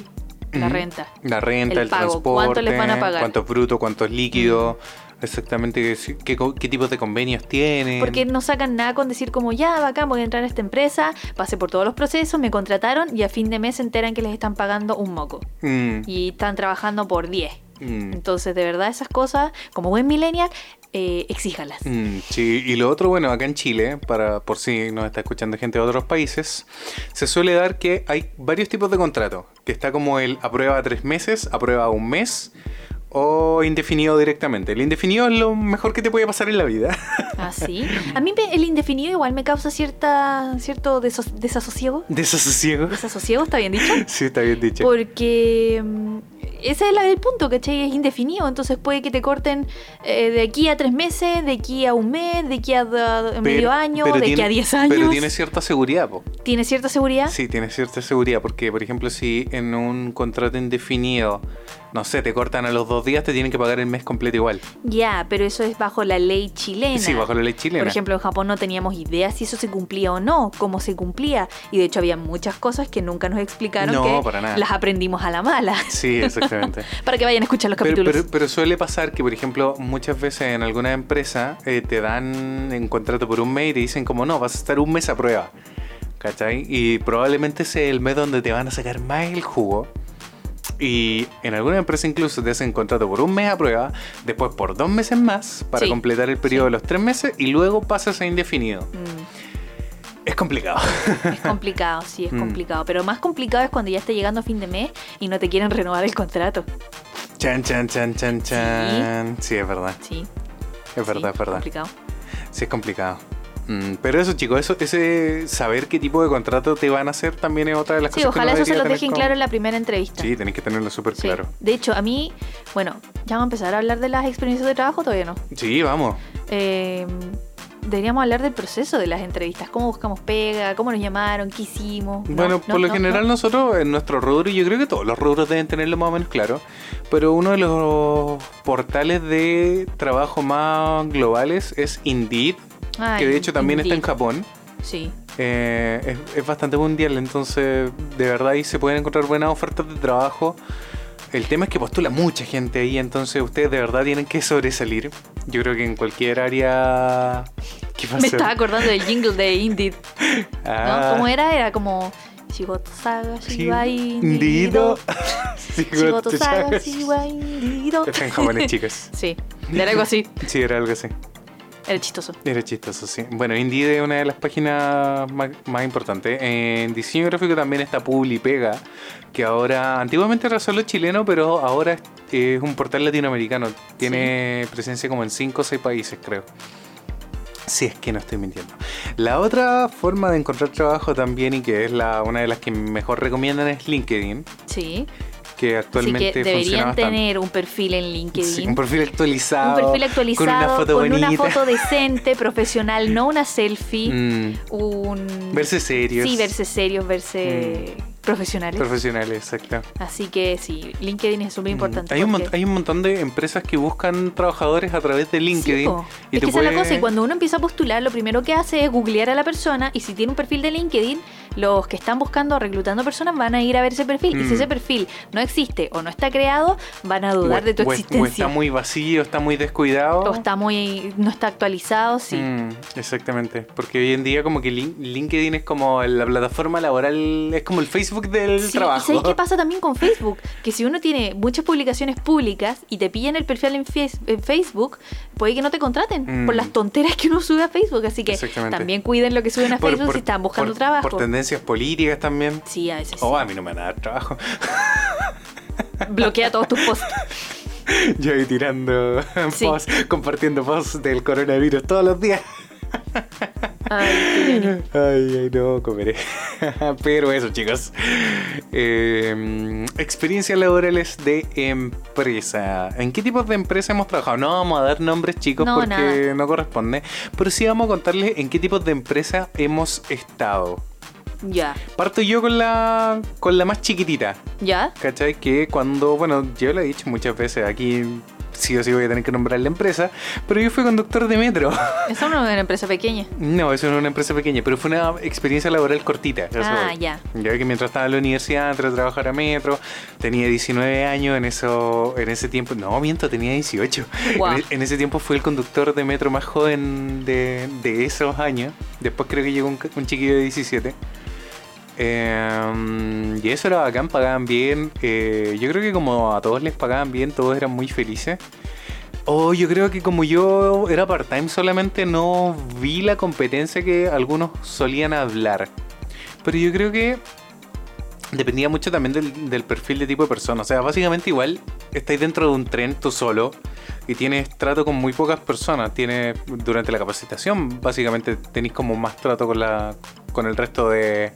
la renta. La renta, El el, pago, transporte, ¿cuánto les van a pagar? Mm. cuánto es bruto, cuánto es líquido, exactamente qué, qué co- qué tipos de convenios tienen. Porque no sacan nada con decir como, ya, bacán, voy a entrar a esta empresa, pasé por todos los procesos, me contrataron y a fin de mes se enteran que les están pagando un moco. Mm, Y están trabajando por 10. mm, Entonces, de verdad, esas cosas, como buen millennial, eh, exíjalas. mm, sí, y lo otro, bueno, acá en Chile, para por si nos está escuchando gente de otros países, se suele dar que hay varios tipos de contrato, que está como el a prueba tres meses, a prueba un mes o indefinido directamente. El indefinido es lo mejor que te puede pasar en la vida. ¿Ah, sí? A mí me- el indefinido igual me causa cierta, cierto deso- desasosiego. Desasosiego. ¿Desasosiego está bien dicho? Sí, está bien dicho. Porque mm, ese es el punto, ¿cachai? Es indefinido, entonces puede que te corten eh, de aquí a tres meses, de aquí a un mes, de aquí a, medio año, de aquí a diez años. Pero tiene cierta seguridad, po. ¿Tiene cierta seguridad? Sí, tiene cierta seguridad, porque por ejemplo si en un contrato indefinido, no sé, te cortan a los dos días, te tienen que pagar el mes completo igual. Ya, pero eso es bajo la ley chilena. Sí, bajo la ley chilena. Por ejemplo, en Japón no teníamos idea si eso se cumplía o no, cómo se cumplía. Y de hecho había muchas cosas que nunca nos explicaron No, que para nada. las aprendimos a la mala. Sí, exactamente. Para que vayan a escuchar los capítulos. pero, pero suele pasar que, por ejemplo, muchas veces en alguna empresa eh, te dan en contrato por un mes y te dicen como no, vas a estar un mes a prueba. ¿Cachai? Y probablemente sea el mes donde te van a sacar más el jugo. Y en alguna empresa incluso te hacen contrato por un mes a prueba, después por dos meses más para Sí, completar el periodo sí. de los tres meses y luego pasas a indefinido. Mm, Es complicado. es complicado, sí, es Mm. complicado. Pero más complicado es cuando ya está llegando a fin de mes y no te quieren renovar el contrato. Chan, chan, chan, chan, chan. Sí, es verdad. Sí. Es verdad, sí, es verdad. complicado. Sí, es complicado. Mm, pero eso, chicos, eso, ese saber qué tipo de contrato te van a hacer también es otra de las Sí, cosas que ojalá eso se lo dejen como- claro en la primera entrevista. Sí, tenés que tenerlo súper Sí. claro. De hecho, a mí, bueno, ya vamos a empezar a hablar de las experiencias de trabajo, todavía no. Sí, vamos. Eh, deberíamos hablar del proceso de las entrevistas, cómo buscamos pega, cómo nos llamaron, qué hicimos. No, Bueno, no, por lo no, general no. nosotros en nuestro rubro, y yo creo que todos los rubros deben tenerlo más o menos claro, pero uno de los portales de trabajo más globales es Indeed, Ay, que de hecho también está en Indeed. Japón. Sí. Eh, es, es bastante mundial, entonces de verdad ahí se pueden encontrar buenas ofertas de trabajo. El tema es que postula mucha gente ahí, entonces ustedes de verdad tienen que sobresalir. Yo creo que en cualquier área... ¿Qué Me estaba acordando del jingle de Indeed. ¿no? Ah, ¿Cómo era? Era como Shigoto Saga, sí, Shiba Indido. Indido. Sí, Shigoto Saga, sí. Shiba Indido. Está en japonés, chicas. Sí, era algo así. Sí, era algo así. Era chistoso. Era chistoso, sí. Bueno, Indeed es una de las páginas más, más importantes. En diseño gráfico también está Publipega, que ahora, antiguamente era solo chileno, pero ahora es, es un portal latinoamericano. Tiene presencia como en 5 o 6 países, creo. Si es que no estoy mintiendo. La otra forma de encontrar trabajo también y que es la, una de las que mejor recomiendan es LinkedIn, Sí. Que Así actualmente que deberían tener un perfil en LinkedIn. Sí, un perfil actualizado. Un perfil actualizado Con una foto bonita. foto decente, profesional, no una selfie. Mm, Un. verse serios. Mm. Sí, verse serios, verse profesionales. Profesionales, exacto. Así que sí, LinkedIn es súper importante. Mm, Hay un, mon- porque- hay un montón de empresas que buscan trabajadores a través de LinkedIn. y es te que esa es la cosa, y cuando uno empieza a postular, lo primero que hace es googlear a la persona, y si tiene un perfil de LinkedIn, los que están buscando, reclutando personas, van a ir a ver ese perfil, y Mm. si ese perfil no existe o no está creado, van a dudar o- de tu o existencia. O está muy vacío, está muy descuidado. O está muy, no está actualizado, sí. Mm, exactamente, porque hoy en día como que Lin- LinkedIn es como la plataforma laboral, es como el Facebook del Sí, trabajo. ¿Y sabes qué pasa también con Facebook? Que si uno tiene muchas publicaciones públicas y te pillan el perfil en, en Facebook, puede que no te contraten Mm. por las tonteras que uno sube a Facebook. Así que también cuiden lo que suben a Por- Facebook por- si están buscando por- trabajo. Por tendencias políticas también. Sí, a veces sí. Oh, a mí no me van a dar trabajo. Bloquea todos tus posts. Yo ahí tirando Sí. posts, compartiendo posts del coronavirus todos los días. Ay. Ay, ay, no, comeré. Pero eso, chicos. Eh, experiencias laborales de empresa. ¿En qué tipos de empresa hemos trabajado? No vamos a dar nombres, chicos, No, porque nada. no corresponde. Pero sí vamos a contarles en qué tipos de empresa hemos estado. Ya. Parto yo con la, con la más chiquitita. ¿Ya? ¿Cachai? Que cuando, bueno, yo lo he dicho muchas veces, aquí sí o sí voy a tener que nombrar la empresa, pero yo fui conductor de metro. Esa no es una empresa pequeña. No, eso no es una empresa pequeña, pero fue una experiencia laboral cortita. eso Ah, ya. Ya que mientras estaba en la universidad, entré a trabajar a metro, tenía 19 años en eso, en ese tiempo, no, miento, tenía 18. Guau. En, e- en ese tiempo fui el conductor de metro más joven de, de esos años. Después creo que llegó un, un chiquillo de 17. Eh, y eso era bacán, pagaban bien. Eh, yo creo que como a todos les pagaban bien, todos eran muy felices. Oh, yo creo que como yo era part-time solamente no vi la competencia que algunos solían hablar. Pero yo creo que dependía mucho también del, perfil de tipo de persona. O sea, básicamente igual estáis dentro de un tren tú solo y tienes trato con muy pocas personas. Tienes durante la capacitación básicamente tenéis como más trato con la con el resto de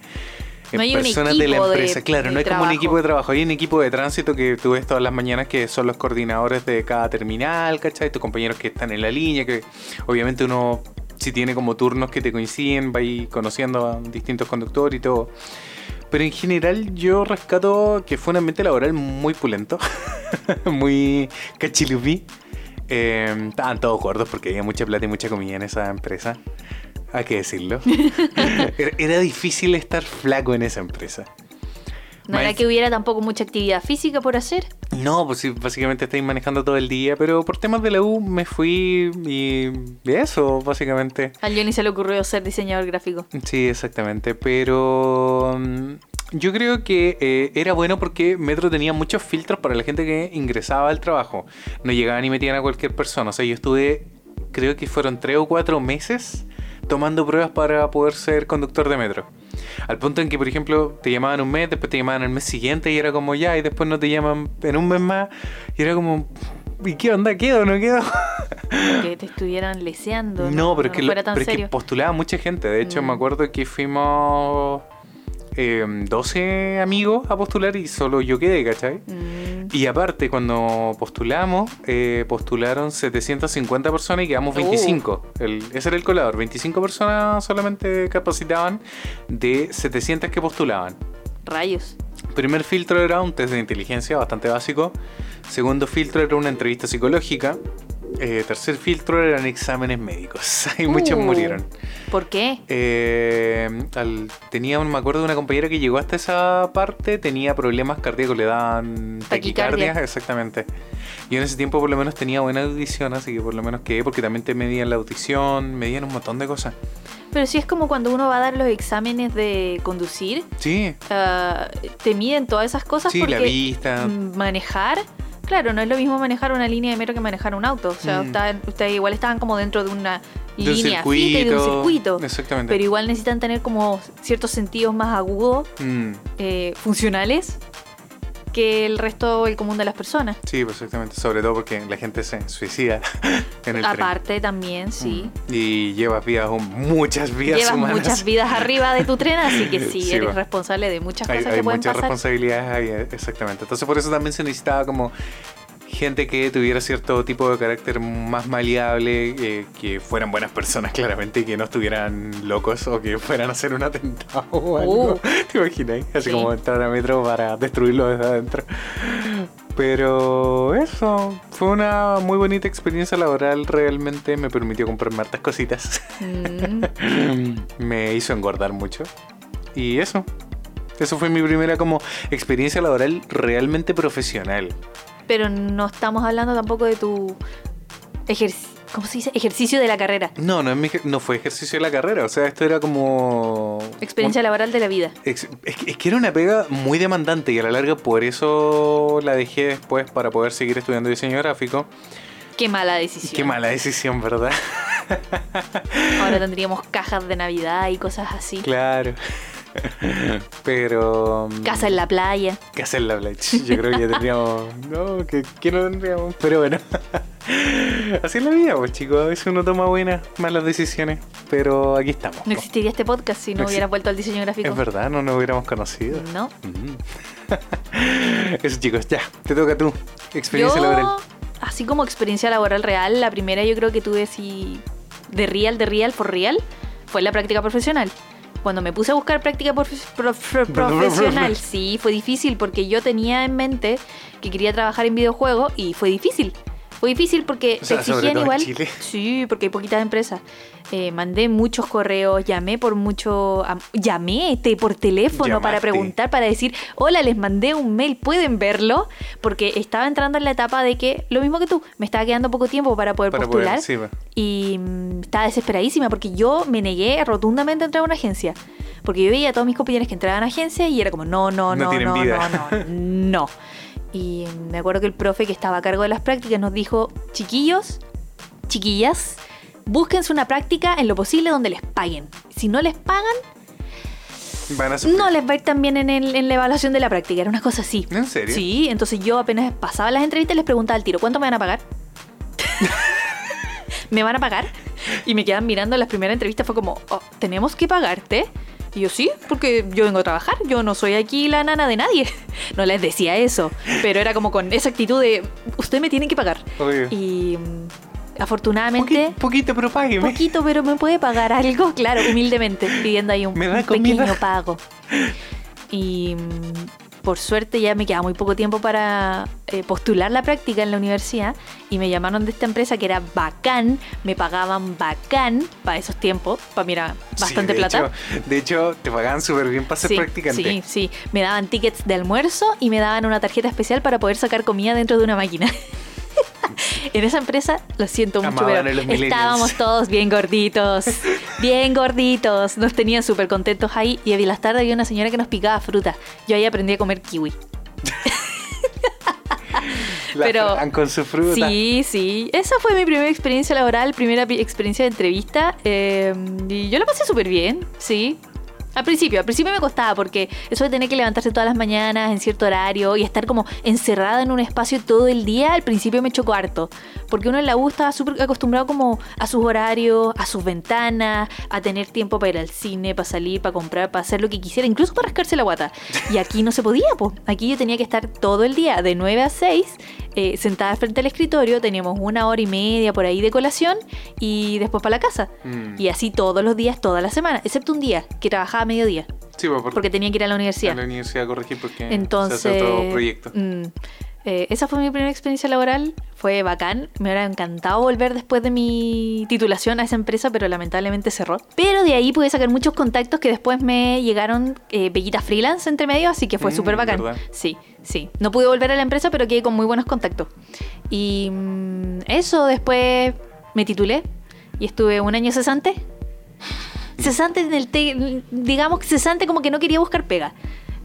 No un personas de la de- empresa. claro, de no hay como un equipo de trabajo. Hay un equipo de tránsito que tú ves todas las mañanas que son los coordinadores de cada terminal, ¿cachai? Tus compañeros que están en la línea, que obviamente uno si tiene como turnos que te coinciden, va conociendo a distintos conductores y todo. Pero en general yo rescato que fue un ambiente laboral muy pulento, muy cachilupí. Eh, estaban todos gordos porque había mucha plata y mucha comida en esa empresa. Hay que decirlo. era, difícil estar flaco en esa empresa. No era que hubiera tampoco mucha actividad física por hacer. No, pues sí, básicamente estáis manejando todo el día, pero por temas de la U me fui y eso, básicamente. A Johnny se le ocurrió ser diseñador gráfico. Sí, exactamente, pero mm, yo creo que eh, era bueno porque Metro tenía muchos filtros para la gente que ingresaba al trabajo. No llegaban y metían a cualquier persona. O sea, yo estuve, creo que fueron tres o cuatro meses tomando pruebas para poder ser conductor de metro. Al punto en que, por ejemplo, te llamaban un mes, después te llamaban el mes siguiente y era como ya, y después no te llaman en un mes más, y era como, ¿y qué onda? ¿Quedo o no quedo? Que te estuvieran leseando. No, pero, es que, lo- fuera tan pero es que serio. postulaba mucha gente. De hecho, Mm. me acuerdo que fuimos eh, 12 amigos a postular y solo yo quedé, ¿cachai? Mm. Y aparte, cuando postulamos, eh, postularon 750 personas y quedamos Oh. 25. El- ese era el colador. 25 personas solamente capacitaban de 700 que postulaban. Rayos. Primer filtro era un test de inteligencia bastante básico. Segundo filtro era una entrevista psicológica. Eh, tercer filtro eran exámenes médicos. y muchos Uh. murieron. ¿Por qué? Eh, al- tenía, me acuerdo de una compañera que llegó hasta esa parte, tenía problemas cardíacos, le daban Taquicardia. taquicardia, exactamente. Yo en ese tiempo por lo menos tenía buena audición, así que por lo menos quedé, porque también te medían la audición, medían un montón de cosas. Pero si es como cuando uno va a dar los exámenes de conducir, Sí, ah, te miden todas esas cosas sí, porque la vista. manejar, claro, no es lo mismo manejar una línea de metro que manejar un auto. O sea, Mm. ustedes igual estaban como dentro de una De un línea fija y de un circuito. circuito. Exactamente. Pero igual necesitan tener como ciertos sentidos más agudos, Mm, eh, funcionales, que el resto, el común de las personas. sí, pues, exactamente. Sobre todo porque la gente se suicida en el tren. Aparte también, sí. Mm. Y llevas vidas, muchas vidas Llevas humanas. muchas vidas arriba de tu tren, así que sí, Sí, eres va. responsable de muchas Hay, cosas hay que pueden muchas pasar. responsabilidades ahí, eh, exactamente. Entonces por eso también se necesitaba como gente que tuviera cierto tipo de carácter más maleable, eh, que fueran buenas personas claramente y que no estuvieran locos o que fueran a hacer un atentado o algo. Uh. ¿Te imaginas? Así Sí. como entrar a metro para destruirlo desde adentro. Pero eso, fue una muy bonita experiencia laboral, realmente me permitió comprarme hartas cositas. Mm, me hizo engordar mucho. Y eso. Eso fue mi primera como experiencia laboral realmente profesional. Pero no estamos hablando tampoco de tu ejercicio, ¿cómo se dice? Ejercicio de la carrera. No, no, es mi ejer- no fue ejercicio de la carrera. O sea, esto era como... Experiencia laboral de la vida. Es que era una pega muy demandante y a la larga por eso la dejé después para poder seguir estudiando diseño gráfico. Qué mala decisión. Qué mala decisión, ¿verdad? Ahora tendríamos cajas de Navidad y cosas así. Claro. Pero... Casa en la playa. Casa en la playa. Yo creo que ya tendríamos. No, que, que no tendríamos. Pero bueno. Así es la vida, pues chicos. A veces uno toma buenas, malas decisiones. Pero aquí estamos. No po. existiría este podcast si no, No hubieras vuelto al diseño gráfico. Es verdad, no nos hubiéramos conocido. No. Mm. Eso chicos, ya. Te toca tú. Experiencia yo, laboral. así como experiencia laboral real, la primera yo creo que tuve así de real, de real, for real, fue la práctica profesional. Cuando me puse a buscar práctica prof- profesional, sí, fue difícil porque yo tenía en mente que quería trabajar en videojuegos y fue difícil. Fue difícil porque O sea, te exigían igual. Sí, porque hay poquitas empresas. Eh, mandé muchos correos, llamé por mucho. am- llamé te, por teléfono para preguntar, para decir: Hola, les mandé un mail, ¿pueden verlo? Porque estaba entrando en la etapa de que, lo mismo que tú, me estaba quedando poco tiempo para poder Para postular. poder. Sí, va. Y mm, estaba desesperadísima porque yo me negué rotundamente a entrar a una agencia. Porque yo veía a todos mis compañeros que entraban a agencia y era como, no, no, No no, no, no, no. Y me acuerdo que el profe que estaba a cargo de las prácticas nos dijo, chiquillos, chiquillas, búsquense una práctica en lo posible donde les paguen. Si no les pagan, Van a sufrir. no les va a ir tan bien en, el- en la evaluación de la práctica. Era una cosa así. ¿En serio? Sí, entonces yo apenas pasaba las entrevistas les preguntaba al tiro, ¿cuánto me van a pagar? ¿Me van a pagar? Y me quedan mirando las primeras entrevistas, fue como, "Oh, ¿tenemos que pagarte? Y yo sí, porque yo vengo a trabajar, yo no soy aquí la nana de nadie. No les decía eso, pero era como con esa actitud de, usted me tiene que pagar. Obvio. Y mm, afortunadamente... Poquito, poquito, pero págueme. Poquito, pero me puede pagar algo, claro, humildemente, pidiendo ahí un, ¿Me da un pequeño pago. Y mm, por suerte ya me queda muy poco tiempo para eh, postular la práctica en la universidad y me llamaron de esta empresa que era bacán, me pagaban bacán para esos tiempos, para mira, Sí, bastante de plata. hecho- de hecho, te pagaban súper bien para ser Sí, practicante. sí, sí. Me daban tickets de almuerzo y me daban una tarjeta especial para poder sacar comida dentro de una máquina. en esa empresa, lo siento mucho, Amaban pero a estábamos todos bien gorditos. Bien gorditos. Nos tenían súper contentos ahí. Y en las tardes había una señora que nos picaba fruta. Yo ahí aprendí a comer kiwi. La Pero- con su fruta. Sí, sí. Esa fue mi primera experiencia laboral, primera experiencia de entrevista. eh, y yo la pasé súper bien, sí. Al principio, al principio me costaba porque eso de tener que levantarse todas las mañanas en cierto horario y estar como encerrada en un espacio todo el día, al principio me chocó harto. Porque uno en la U estaba súper acostumbrado como a sus horarios, a sus ventanas, a tener tiempo para ir al cine, para salir, para comprar, para hacer lo que quisiera, incluso para rascarse la guata. Y aquí no se podía, pues. Aquí yo tenía que estar todo el día, de 9 a 6, eh, sentada frente al escritorio, teníamos una hora y media por ahí de colación y después para la casa. Mm. Y así todos los días, toda la semana, excepto un día que trabajaba a mediodía, Sí, pues, por- porque tenía que ir a la a universidad. la universidad a corregir porque Entonces, se hace otro proyecto. mm, eh, esa fue mi primera experiencia laboral, fue bacán, me hubiera encantado volver después de mi titulación a esa empresa, pero lamentablemente cerró. Pero de ahí pude sacar muchos contactos que después me llegaron eh, bellitas freelance entre medio, así que fue Mm, súper bacán. ¿verdad? Sí, sí. No pude volver a la empresa, pero quedé con muy buenos contactos. Y mm, eso, después me titulé y estuve un año cesante. Cesante en el te- digamos que cesante como que no quería buscar pega.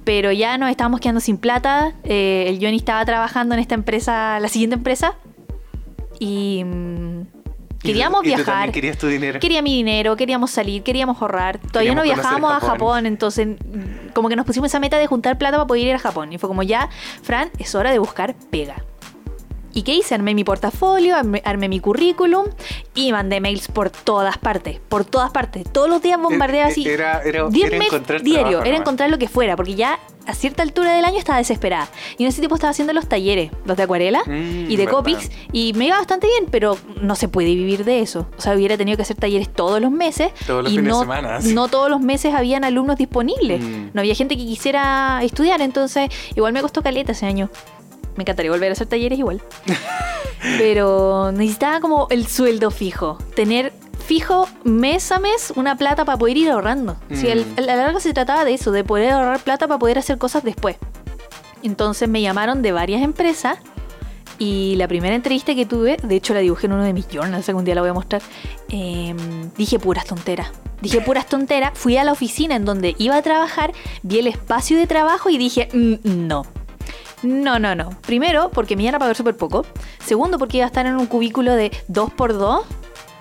Pero ya nos estábamos quedando sin plata. eh, el Johnny estaba trabajando en esta empresa, la siguiente empresa. Y, mm, Queríamos y tú viajar. querías tu dinero. Quería mi dinero, queríamos salir, queríamos ahorrar. Todavía no Queríamos viajábamos a Japón. Entonces como que nos pusimos esa meta de juntar plata para poder ir a Japón. Y fue como ya, Fran, es hora de buscar pega. ¿Y qué hice? Armé mi portafolio, armé, armé mi currículum y mandé mails por todas partes, por todas partes. Todos los días bombardeaba así. Era, era, 10 era mails encontrar diario, trabajo era encontrar lo que fuera, porque ya a cierta altura del año estaba desesperada. Y en ese tiempo estaba haciendo los talleres, los de acuarela Mm, y de verdad. Copics, y me iba bastante bien, pero no se puede vivir de eso. O sea, hubiera tenido que hacer talleres todos los meses. Todos los y fines de no, semana, sí. no todos los meses habían alumnos disponibles. Mm. No había gente que quisiera estudiar, entonces igual me costó caleta ese año. Me encantaría volver a hacer talleres igual. Pero necesitaba como el sueldo fijo. Tener fijo mes a mes una plata para poder ir ahorrando. Al- Mm. a la larga se trataba de eso, de poder ahorrar plata para poder hacer cosas después. Entonces me llamaron de varias empresas y la primera entrevista que tuve, de hecho la dibujé en uno de mis journals, algún día la voy a mostrar, em, dije puras tonteras. Dije puras tonteras, fui a la oficina en donde iba a trabajar, vi el espacio de trabajo y dije, "Mm, no. No, no, no. Primero, porque me iban a pagar súper poco. Segundo, porque iba a estar en un cubículo de 2 por 2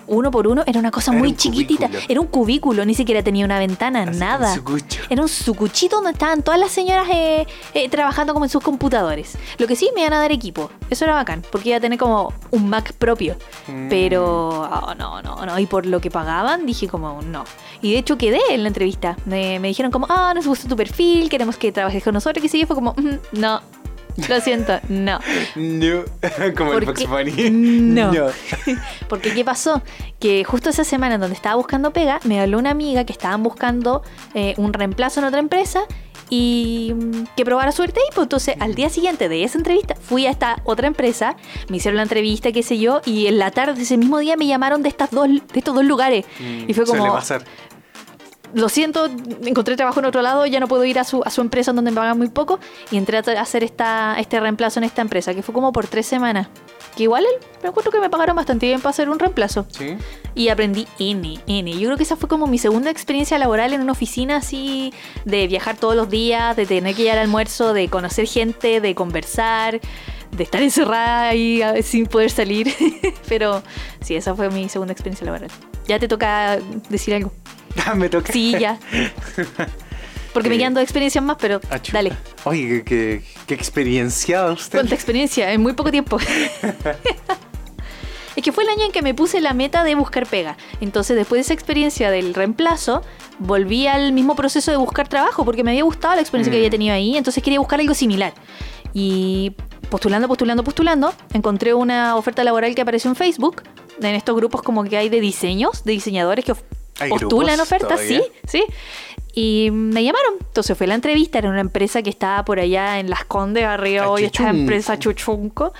uno por uno. Era una cosa Era muy un chiquitita. cubículo. Era un cubículo, ni siquiera tenía una ventana, Así nada. cucho. Era un sucuchito donde estaban todas las señoras eh, eh, trabajando como en sus computadores. Lo que sí me iban a dar equipo. Eso era bacán, porque iba a tener como un Mac propio. Mm. Pero oh, no, no, no. Y por lo que pagaban, dije como no. Y de hecho quedé en la entrevista. Me, me dijeron como, ah, nos gustó tu perfil, queremos que trabajes con nosotros. Que sí, fue como, "Mm, no. Lo siento, no. No. Como el Porque- Bunny. No. Porque ¿qué pasó? Que justo esa semana en donde estaba buscando pega, me habló una amiga que estaban buscando eh, un reemplazo en otra empresa y mm, que probara suerte ahí. Pues entonces al día siguiente de esa entrevista fui a esta otra empresa, me hicieron la entrevista, qué sé yo, y en la tarde de ese mismo día me llamaron de estas dos, de estos dos lugares. Mm, Y fue como, pasar. Lo siento, encontré trabajo en otro lado, ya no puedo ir a su, a su empresa donde me pagan muy poco. Y entré a hacer esta, este reemplazo en esta empresa, que fue como por tres semanas. Que igual el- me encuentro que me pagaron bastante bien para hacer un reemplazo. Sí. Y aprendí N, N. Yo creo que esa fue como mi segunda experiencia laboral en una oficina así, de viajar todos los días, de tener que ir al almuerzo, de conocer gente, de conversar, de estar encerrada ahí sin poder salir. Pero sí, esa fue mi segunda experiencia laboral. Ya te toca decir algo. Ah, me toca. Sí, ya. Porque me quedan dos experiencias más, pero Ah, dale. Oye, qué, qué, experienciado usted. ¿Cuánta experiencia? En muy poco tiempo. es que fue el año en que me puse la meta de buscar pega. Entonces, después de esa experiencia del reemplazo, volví al mismo proceso de buscar trabajo porque me había gustado la experiencia que Mm. había tenido ahí. Entonces, quería buscar algo similar. Y postulando, postulando, postulando, encontré una oferta laboral que apareció en Facebook. En estos grupos como que hay de diseños, de diseñadores que ¿Hay postulan ofertas, todavía? sí, sí. Y me llamaron. Entonces fue la entrevista, era una empresa que estaba por allá en Las Condes, arriba, hoy esta empresa Chuchunco,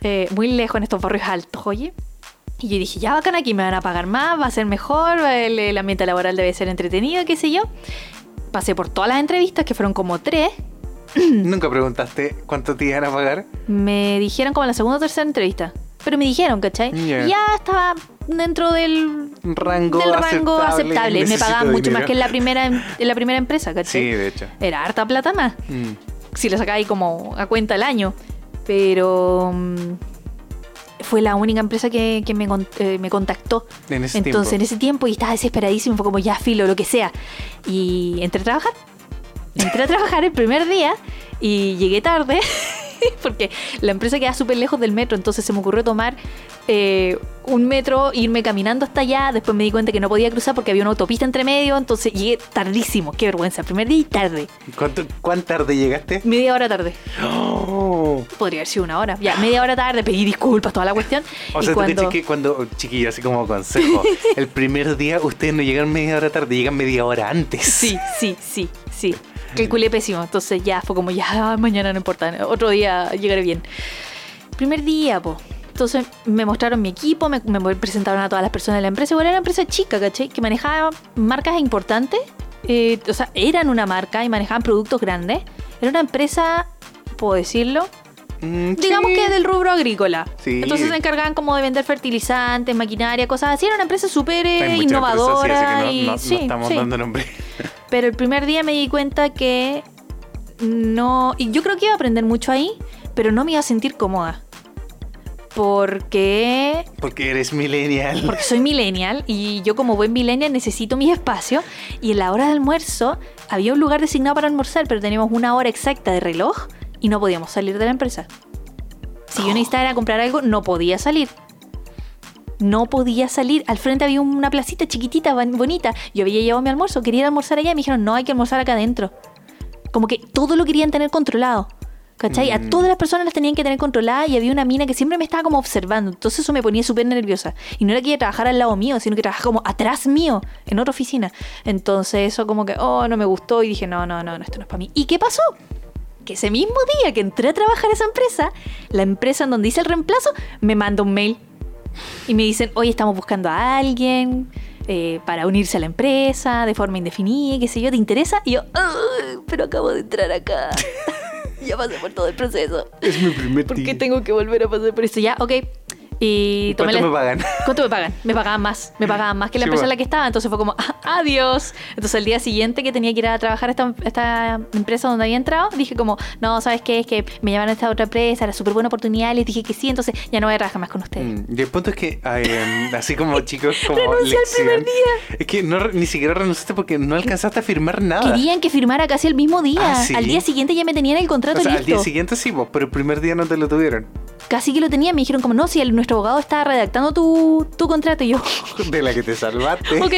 eh, muy lejos en estos barrios altos, oye. Y yo dije, ya bacán, aquí me van a pagar más, va a ser mejor, el, el ambiente laboral debe ser entretenido, qué sé yo. Pasé por todas las entrevistas, que fueron como tres. ¿Nunca preguntaste cuánto te iban a pagar? Me dijeron como en la segunda o tercera entrevista. Pero me dijeron, ¿cachai? Ya. Ya estaba dentro del Rango del rango aceptable, aceptable. Me pagaban mucho dinero. más que en la primera, en la primera empresa, ¿cachai? Sí, de hecho. Era harta plata más. Mm. Si lo ahí como a cuenta al año. Pero mm, fue la única empresa que, que me, eh, me contactó. En ese Entonces, en tiempo. ese tiempo, y estaba desesperadísimo, fue como ya filo, lo que sea. Y entré a trabajar. Entré a trabajar el primer día y llegué tarde. Porque la empresa queda súper lejos del metro, entonces se me ocurrió tomar eh, un metro, irme caminando hasta allá. Después me di cuenta que no podía cruzar porque había una autopista entre medio, entonces llegué tardísimo. Qué vergüenza, primer día y tarde. ¿Cuánto, ¿Cuán tarde llegaste? Media hora tarde. Oh. Podría haber sido una hora. Ya, media hora tarde, pedí disculpas, toda la cuestión. O y sea, cuando... que cuando, chiquillo, así como consejo, el primer día ustedes no llegan media hora tarde, llegan media hora antes. Sí, sí, sí, sí. Calculé pésimo. Entonces ya fue como, ya, mañana no importa. Otro día llegaré bien. Primer día, po. Entonces me mostraron mi equipo, me, presentaron a todas las personas de la empresa. Igual era una empresa chica, ¿cachai? Que manejaba marcas importantes. Eh, o sea, eran una marca y manejaban productos grandes. Era una empresa, puedo decirlo, Mm, digamos sí. que del rubro agrícola. Sí. Entonces se encargaban como de vender fertilizantes, maquinaria, cosas así. Era una empresa súper eh, innovadora. empresas así, así que no, no- no sí, estamos sí. dando nombre. Pero el primer día me di cuenta que no. Y yo creo que iba a aprender mucho ahí, pero no me iba a sentir cómoda. Porque Porque eres millennial. porque soy millennial y yo como buen millennial necesito mi espacio y en la hora de almuerzo había un lugar designado para almorzar, pero teníamos una hora exacta de reloj y no podíamos salir de la empresa. Si yo necesitaba ir a comprar algo, no podía salir. No podía salir. Al frente había una placita chiquitita, bonita. Yo había llevado mi almuerzo, quería ir a almorzar allá y me dijeron, no, hay que almorzar acá adentro. Como que todo lo querían tener controlado. ¿Cachai? A Mm. todas las personas las tenían que tener controladas y había una mina que siempre me estaba como observando. Entonces eso me ponía súper nerviosa. Y no era que ella trabajara al lado mío, sino que trabajaba como atrás mío, en otra oficina. Entonces eso como que, oh, no me gustó y dije, no, no, no, no, esto no es para mí. ¿Y qué pasó? Que ese mismo día que entré a trabajar a esa empresa, la empresa en donde hice el reemplazo me manda un mail. Y me dicen, oye, estamos buscando a alguien eh, para unirse a la empresa de forma indefinida, qué sé yo, ¿te interesa? Y yo, "Ay, pero acabo de entrar acá. ya pasé por todo el proceso. Es mi primer ¿Por qué tengo que volver a pasar por esto? Ya, ok. Y tomé ¿Cuánto la- me pagan? ¿Cuánto me pagan? Me pagaban más. Me pagaban más que la Sí, empresa en la que estaba. Entonces fue como, "Ah, adiós. Entonces el día siguiente que tenía que ir a trabajar a esta, esta empresa donde había entrado, dije como, no, ¿sabes qué? Es que me llamaron a esta otra empresa, era súper buena oportunidad. Les dije que sí, entonces ya no voy a trabajar más con ustedes. Mm, Y el punto es que, ay, em, así como chicos, como Renuncié al primer día. Es que no, ni siquiera renunciaste porque no alcanzaste a firmar nada. Querían que firmara casi el mismo día. Ah, ¿sí? Al día siguiente ya me tenían el o contrato sea, al día listo. siguiente sí, vos, pero el primer día no te lo tuvieron. Casi que lo tenían. Me dijeron como, no, si el- nuestro abogado está redactando tu, tu contrato. Y yo, De la que te salvaste. ok.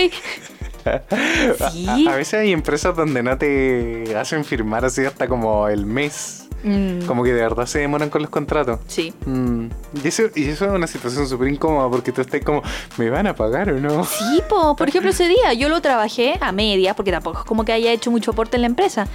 Sí. A, a veces hay empresas donde no te hacen firmar así hasta como el mes. Mm, Como que de verdad se demoran con los contratos. sí. Mm, Y, eso, y eso es una situación súper incómoda porque tú estás como, ¿me van a pagar o no? Sí, po. por ejemplo, ese día yo lo trabajé a medias, porque tampoco es como que haya hecho mucho aporte en la empresa.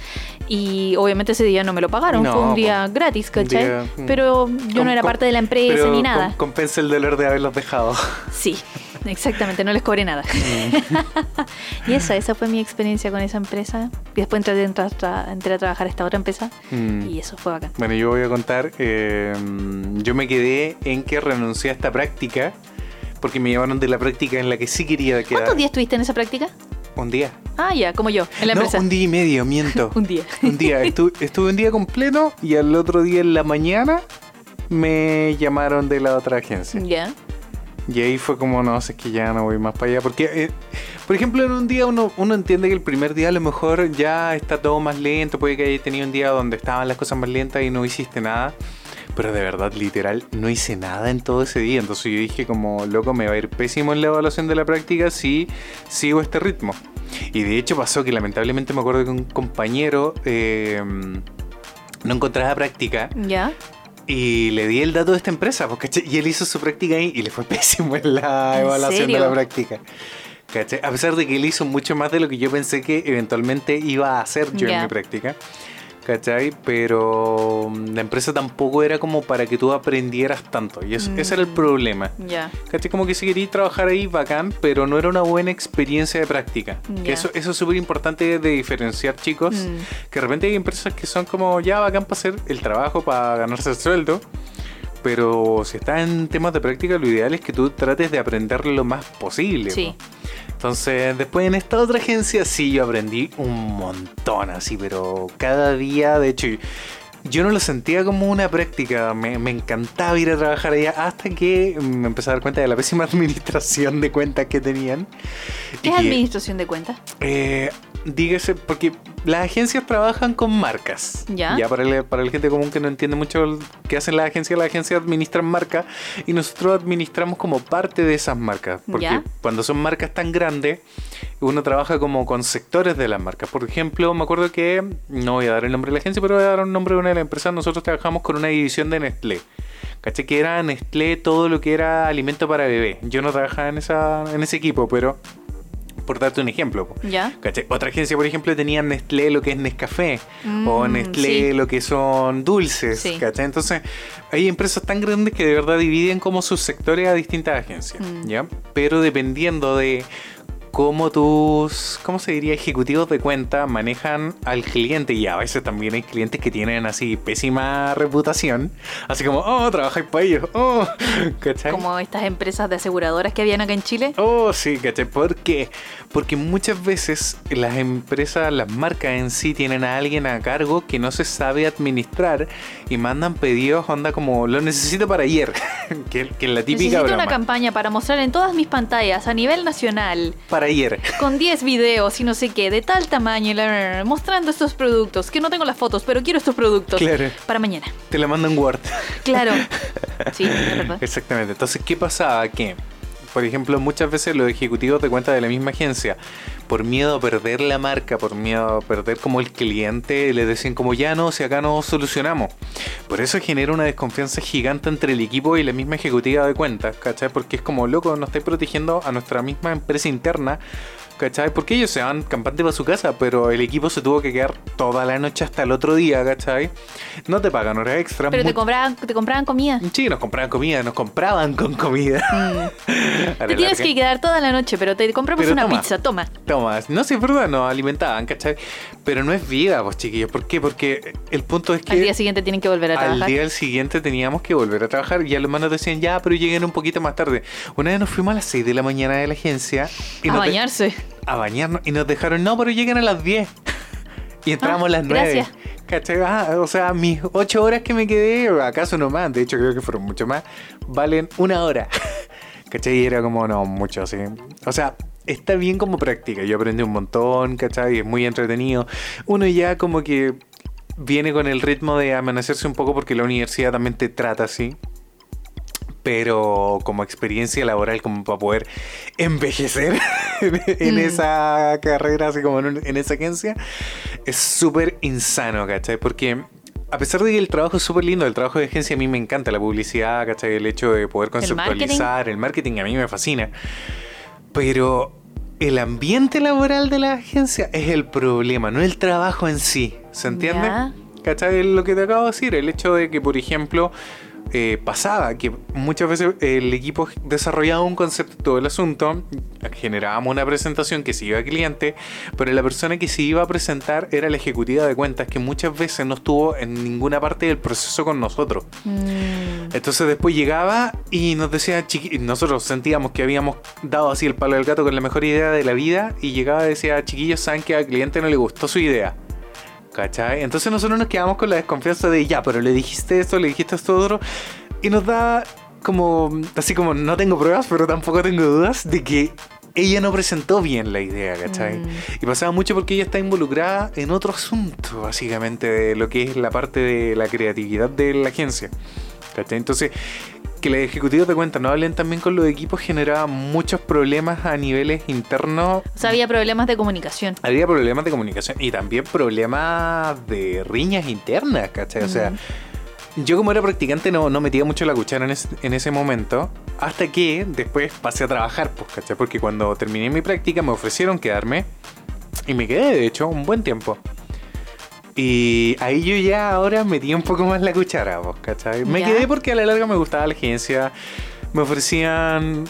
Y obviamente ese día no me lo pagaron, No, fue un po. día gratis, ¿cachai? día, mm. Pero yo no era parte de la empresa ni nada. com- compensa el dolor de haberlos dejado. Sí, exactamente, no les cobré nada. y esa, esa fue mi experiencia con esa empresa. Y después entré, entré, a- entré a trabajar a esta otra empresa Mm. y eso fue bacán. Bueno, yo voy a contar. eh, yo me quedé en que renuncié a esta práctica porque me llamaron de la práctica en la que sí quería quedar. ¿Cuántos días estuviste en esa práctica? Un día. Ah, ya, como yo, en la no, empresa. un día y medio, miento. Un día. Un día. Estuve, estuve un día completo y al otro día en la mañana me llamaron de la otra agencia. Ya. Y ahí fue como, no, sé, es que ya no voy más para allá. Porque, eh, por ejemplo, en un día uno, uno entiende que el primer día a lo mejor ya está todo más lento. Puede que hayas tenido un día donde estaban las cosas más lentas y no hiciste nada. Pero de verdad, literal, no hice nada en todo ese día. Entonces yo dije como, loco, me va a ir pésimo en la evaluación de la práctica si sigo este ritmo. Y de hecho pasó que lamentablemente me acuerdo que un compañero eh, no encontraba práctica Ya. Y le di el dato de esta empresa, pues, ¿cachai? Y él hizo su práctica ahí y le fue pésimo en la ¿En evaluación serio? de la práctica. ¿Cachai? A pesar de que él hizo mucho más de lo que yo pensé que eventualmente iba a hacer yo en mi práctica. ¿Cachai? Pero mm, la empresa tampoco era como para que tú aprendieras tanto. Y eso, ese era el Mm. problema. Ya. ¿Cachai? Como que si querías trabajar ahí, bacán, pero no era una buena experiencia de práctica. Que eso, eso es súper importante de diferenciar, chicos. Mm. Que de repente hay empresas que son como ya bacán para hacer el trabajo, para ganarse el sueldo. Pero si estás en temas de práctica, lo ideal es que tú trates de aprender lo más posible. Sí. Entonces, después en esta otra agencia sí yo aprendí un montón así, pero cada día, de hecho, yo no lo sentía como una práctica, me, me encantaba ir a trabajar allá hasta que me empecé a dar cuenta de la pésima administración de cuentas que tenían. ¿Qué Y administración de cuentas? eh, dígase, porque las agencias trabajan con marcas. Ya. para, el- para la gente común que no entiende mucho qué hacen las agencias, las agencias administran marcas y nosotros administramos como parte de esas marcas. Porque Ya. cuando son marcas tan grandes, uno trabaja como con sectores de las marcas. Por ejemplo, me acuerdo que, no voy a dar el nombre de la agencia, pero voy a dar un nombre de una de las empresas. Nosotros trabajamos con una división de Nestlé. ¿Caché? Que era Nestlé todo lo que era alimento para bebé. Yo no trabajaba en, esa, en ese equipo, pero por darte un ejemplo. Ya. ¿Cachai? Otra agencia, por ejemplo, tenía Nestlé lo que es Nescafé o Mm, Nestlé sí. lo que son dulces. Sí. ¿cachai? Entonces, hay empresas tan grandes que de verdad dividen como sus sectores a distintas agencias. Mm. ¿ya? Pero dependiendo de cómo tus, ¿cómo se diría? Ejecutivos de cuenta manejan al cliente y a veces también hay clientes que tienen así pésima reputación. Así como, oh, trabajáis para ellos, oh, ¿cachai? Como estas empresas de aseguradoras que habían acá en Chile. Oh, sí, ¿cachai? ¿Por qué? Porque muchas veces las empresas, las marcas en sí tienen a alguien a cargo que no se sabe administrar y mandan pedidos, onda como, lo necesito para ayer, que, que es la típica Necesito broma. una campaña para mostrar en todas mis pantallas a nivel nacional. Para ayer. Con 10 videos y no sé qué, de tal tamaño, mostrando estos productos. Que no tengo las fotos, pero quiero estos productos. Claro. Para mañana. Te la mandan Word. Claro. Sí, es verdad. Exactamente. Entonces, ¿qué pasaba? Que, por ejemplo, muchas veces los ejecutivos de cuenta de la misma agencia, por miedo a perder la marca, por miedo a perder como el cliente, le decían como ya no, si acá no solucionamos. Por eso genera una desconfianza gigante entre el equipo y la misma ejecutiva de cuentas, ¿cachai? Porque es como, loco, nos estáis protegiendo a nuestra misma empresa interna. ¿Cachai? Porque ellos se van campante para su casa, pero el equipo se tuvo que quedar toda la noche hasta el otro día, ¿cachai? No te pagan horas extra. Pero te compraban, te compraban comida. Sí, nos compraban comida, nos compraban con comida. Mm. Te tienes larga. que quedar toda la noche, pero te compramos Pero una toma. pizza, toma. Toma, no sé, es verdad, nos alimentaban, ¿cachai? Pero no es vida, pues chiquillos. ¿Por qué? Porque el punto es que Al día siguiente tienen que volver a al trabajar. día siguiente teníamos que volver a trabajar y a los manos decían, ya, pero lleguen un poquito más tarde. Una vez nos fuimos a las 6 de la mañana de la agencia y a bañarse. A bañarnos y nos dejaron, no, pero lleguen a las 10. Y entramos a las 9. gracias. ¿Cachai? Ah, o sea, mis 8 horas que me quedé, acaso no más, de hecho creo que fueron mucho más, valen una hora. ¿Cachai? Y era como, no, mucho así. O sea, está bien como práctica. Yo aprendí un montón, ¿cachai? Y es muy entretenido. Uno ya como que viene con el ritmo de amanecerse un poco porque la universidad también te trata así. Pero como experiencia laboral, como para poder envejecer en, en Mm. esa carrera, así como en, un- en esa agencia, es súper insano, ¿cachai? Porque a pesar de que el trabajo es súper lindo, el trabajo de agencia a mí me encanta, la publicidad, ¿cachai? El hecho de poder conceptualizar, el marketing, a mí me fascina. Pero el ambiente laboral de la agencia es el problema, no el trabajo en sí. ¿Se entiende? Ya. ¿Cachai? Lo que te acabo de decir, el hecho de que, por ejemplo, eh, pasaba que muchas veces el equipo desarrollaba un concepto de todo el asunto, generábamos una presentación que se iba al cliente, pero la persona que se iba a presentar era la ejecutiva de cuentas que muchas veces no estuvo en ninguna parte del proceso con nosotros. Mm. Entonces después llegaba y nos decía, nosotros sentíamos que habíamos dado así el palo del gato con la mejor idea de la vida y llegaba y decía, chiquillos, saben que al cliente no le gustó su idea. ¿Cachai? Entonces nosotros nos quedamos con la desconfianza de, ya, pero le dijiste esto, le dijiste esto otro y nos da como, así como, no tengo pruebas, pero tampoco tengo dudas de que ella no presentó bien la idea, ¿cachai? Mm. Y pasaba mucho porque ella está involucrada en otro asunto, básicamente, de lo que es la parte de la creatividad de la agencia. ¿Cachai? Entonces, que los ejecutivos de cuenta no hablen también con los equipos generaba muchos problemas a niveles internos. O sea, había problemas de comunicación. Había problemas de comunicación y también problemas de riñas internas, ¿cachai? O sea, yo como era practicante no, no metía mucho la cuchara en, es- en ese momento, hasta que después pasé a trabajar, pues, ¿cachai? Porque cuando terminé mi práctica me ofrecieron quedarme y me quedé, de hecho, un buen tiempo. Y ahí yo ya ahora metí un poco más la cuchara, ¿cachai? Me Ya. quedé porque a la larga me gustaba la agencia, me ofrecían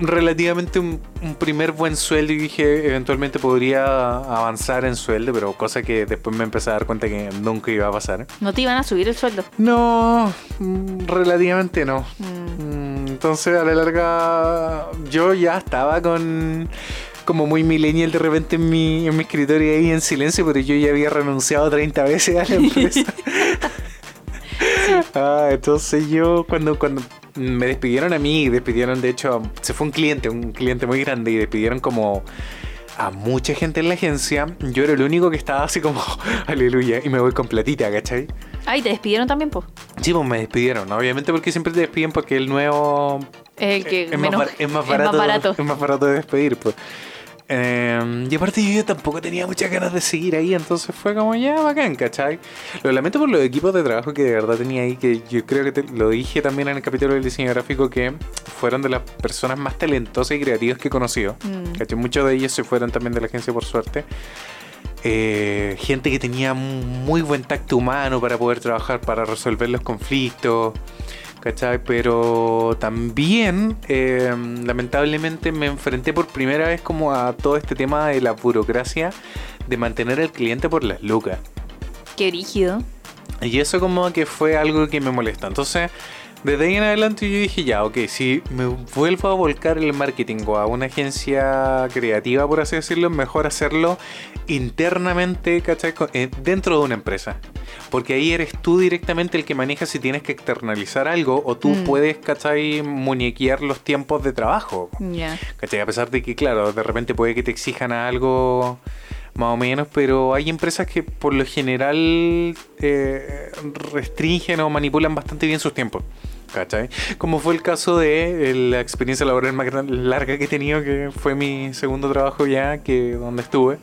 relativamente un, un primer buen sueldo y dije eventualmente podría avanzar en sueldo, pero cosa que después me empecé a dar cuenta que nunca iba a pasar. No te iban a subir el sueldo. No, mm, relativamente no. Mm. Mm, Entonces a la larga yo ya estaba con como muy millennial de repente en mi, en mi escritorio ahí en silencio, pero yo ya había renunciado 30 veces a la empresa. Ah, entonces yo cuando, cuando me despidieron a mí, despidieron de hecho, a- se fue un cliente, un cliente muy grande y despidieron como a mucha gente en la agencia, yo era el único que estaba así como, aleluya, y me voy con platita, ¿cachai? Ay, te despidieron también, pues. Sí, pues me despidieron, obviamente porque siempre te despiden porque el nuevo El que es, menos, más, bar- es más barato, barato. es más barato de despedir, pues. Eh, y aparte yo tampoco tenía muchas ganas de seguir ahí, entonces fue como ya bacán, ¿cachai? Lo lamento por los equipos de trabajo que de verdad tenía ahí, que yo creo que te- lo dije también en el capítulo del diseño gráfico, que fueron de las personas más talentosas y creativas que he conocido. Mm. Muchos de ellos se fueron también de la agencia por suerte. Eh, gente que tenía muy buen tacto humano para poder trabajar, para resolver los conflictos. ¿Cachai? Pero también, eh, lamentablemente, me enfrenté por primera vez como a todo este tema de la burocracia de mantener al cliente por las lucas. Qué rígido. Y eso como que fue algo que me molesta. Entonces, desde ahí en adelante yo dije, ya, ok, si me vuelvo a volcar el marketing o a una agencia creativa, por así decirlo, es mejor hacerlo internamente, ¿cachai? Eh, Dentro de una empresa. Porque ahí eres tú directamente el que maneja si tienes que externalizar algo o tú Mm. puedes, ¿cachai? Muñequear los tiempos de trabajo. Ya. ¿Cachai? A pesar de que, claro, de repente puede que te exijan algo más o menos, pero hay empresas que por lo general eh, restringen o manipulan bastante bien sus tiempos. ¿Cachai? Como fue el caso de eh, la experiencia laboral más larga que he tenido, que fue mi segundo trabajo ya, que donde estuve.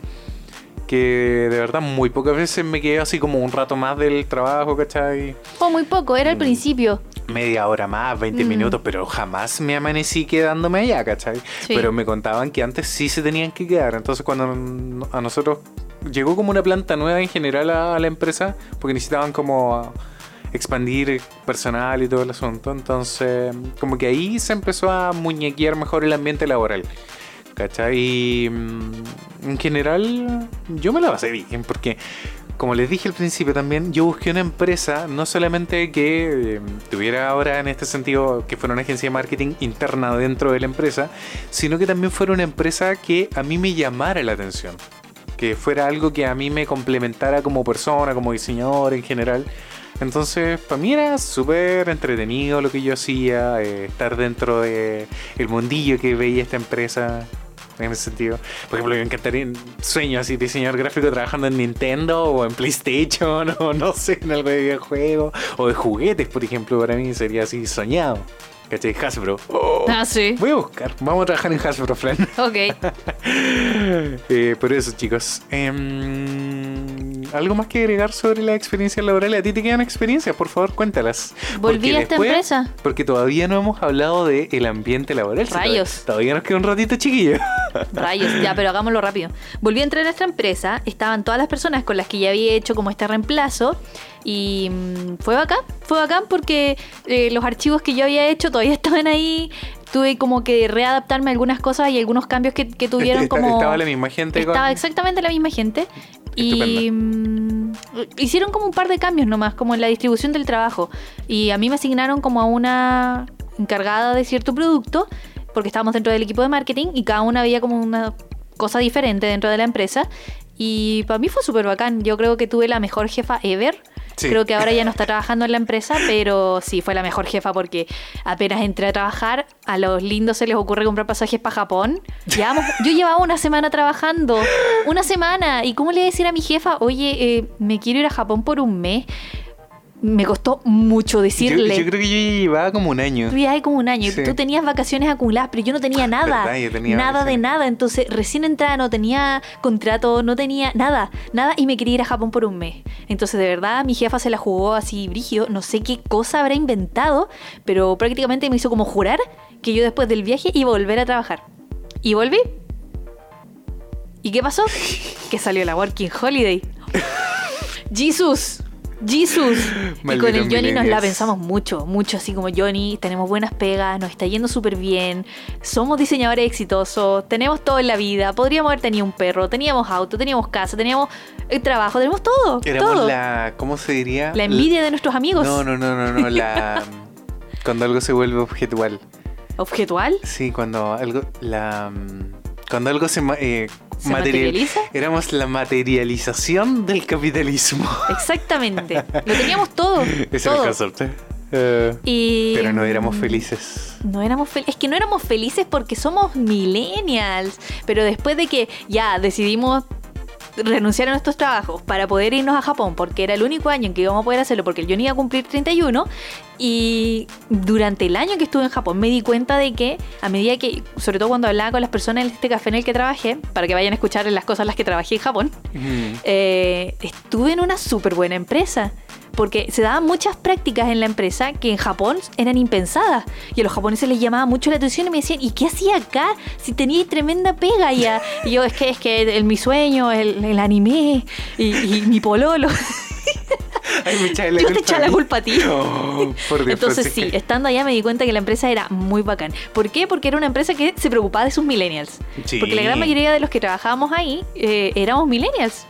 Que de verdad muy pocas veces me quedé así como un rato más del trabajo, ¿cachai? Oh, muy poco, era al Mm. principio. media hora más, 20 Mm. minutos, pero jamás me amanecí quedándome allá, ¿cachai? Sí. Pero me contaban que antes sí se tenían que quedar. Entonces cuando a nosotros llegó como una planta nueva en general a, a la empresa, porque necesitaban como expandir personal y todo el asunto. Entonces como que ahí se empezó a muñequear mejor el ambiente laboral. ¿Cachai? Y mm, en general yo me la pasé bien porque como les dije al principio también, yo busqué una empresa no solamente que eh, tuviera ahora en este sentido que fuera una agencia de marketing interna dentro de la empresa, sino que también fuera una empresa que a mí me llamara la atención. Que fuera algo que a mí me complementara como persona, como diseñador en general. Entonces, para mí era súper entretenido lo que yo hacía, eh, estar dentro de el mundillo que veía esta empresa en ese sentido. Por ejemplo, me encantaría sueño así diseñador gráfico trabajando en Nintendo o en PlayStation o no sé, en algo de videojuego o de juguetes, por ejemplo, para mí sería así soñado. ¿Cachai? Hasbro. Oh. Ah, sí. Voy a buscar, vamos a trabajar en Hasbro, Fran. Ok. Eh, por eso, chicos. Em, ¿Algo más que agregar sobre la experiencia laboral? ¿A ti te quedan experiencias? Por favor, cuéntalas. Volví a esta empresa. Porque todavía no hemos hablado del ambiente laboral. si Rayos. Todavía, todavía nos queda un ratito, chiquillo. Rayos, ya, pero hagámoslo rápido. Volví a entrar a nuestra empresa, estaban todas las personas con las que ya había hecho como este reemplazo y mm, fue bacán, fue bacán porque eh, los archivos que yo había hecho todavía estaban ahí, tuve como que readaptarme a algunas cosas y algunos cambios que, que tuvieron como... Estaba la misma gente. con- Estaba exactamente la misma gente. Y mm, hicieron como un par de cambios nomás, como en la distribución del trabajo. Y a mí me asignaron como a una encargada de cierto producto, porque estábamos dentro del equipo de marketing y cada una veía como una cosa diferente dentro de la empresa. Y para mí fue súper bacán. Yo creo que tuve la mejor jefa ever. Creo que ahora ya no está trabajando en la empresa, pero sí fue la mejor jefa porque apenas entré a trabajar, a los lindos se les ocurre comprar pasajes para Japón. Yo llevaba una semana trabajando, una semana. ¿Y cómo le iba a decir a mi jefa, oye, eh, me quiero ir a Japón por un mes? Me costó mucho decirle. yo creo que yo llevaba como un año. Tú viajaste como un año, Sí. tú tenías vacaciones acumuladas, pero yo no tenía nada. Verdad, yo tenía nada de vacaciones. nada. Entonces, recién entrada, no tenía contrato, no tenía nada, nada, y me quería ir a Japón por un mes. Entonces, de verdad, mi jefa se la jugó así brígido. No sé qué cosa habrá inventado, pero prácticamente me hizo como jurar que yo después del viaje iba a volver a trabajar. Y volví. ¿Y qué pasó? que salió la Working Holiday. ¡Jesus! ¡Jesus! y con el Johnny nos la pensamos mucho, mucho así como Johnny, tenemos buenas pegas, nos está yendo súper bien, somos diseñadores exitosos, tenemos todo en la vida, podríamos haber tenido un perro, teníamos auto, teníamos casa, teníamos el trabajo, tenemos todo, Éramos todo. la. ¿Cómo se diría? La envidia de nuestros amigos. No, no, no, no, no. La. cuando algo se vuelve objetual. ¿Objetual? Sí, cuando algo. La. Cuando algo se, ma- eh, ¿Se material- materializa? Éramos la materialización del capitalismo. Exactamente. Lo teníamos todo. Ese es todo. el concepto. Eh, Y, pero no éramos felices. No éramos fel- es que no éramos felices porque somos millennials. Pero después de que ya decidimos renunciar a nuestros trabajos para poder irnos a Japón, porque era el único año en que íbamos a poder hacerlo, porque yo no iba a cumplir 31, y durante el año que estuve en Japón me di cuenta de que a medida que, sobre todo cuando hablaba con las personas en este café en el que trabajé, para que vayan a escuchar las cosas en las que trabajé en Japón, Mm. eh, estuve en una súper buena empresa. Porque se daban muchas prácticas en la empresa que en Japón eran impensadas. Y a los japoneses les llamaba mucho la atención y me decían, ¿y qué hacía acá? Si tenía tremenda pega ya. Y yo, es que es que el, mi sueño, el, el anime y, y mi pololo. Ay, me Yo te culpa eché a la culpa a ti. Oh, por Dios, Entonces sí, estando allá me di cuenta que la empresa era muy bacán. ¿Por qué? Porque era una empresa que se preocupaba de sus millennials. Sí. Porque la gran mayoría de los que trabajábamos ahí eh, éramos millennials.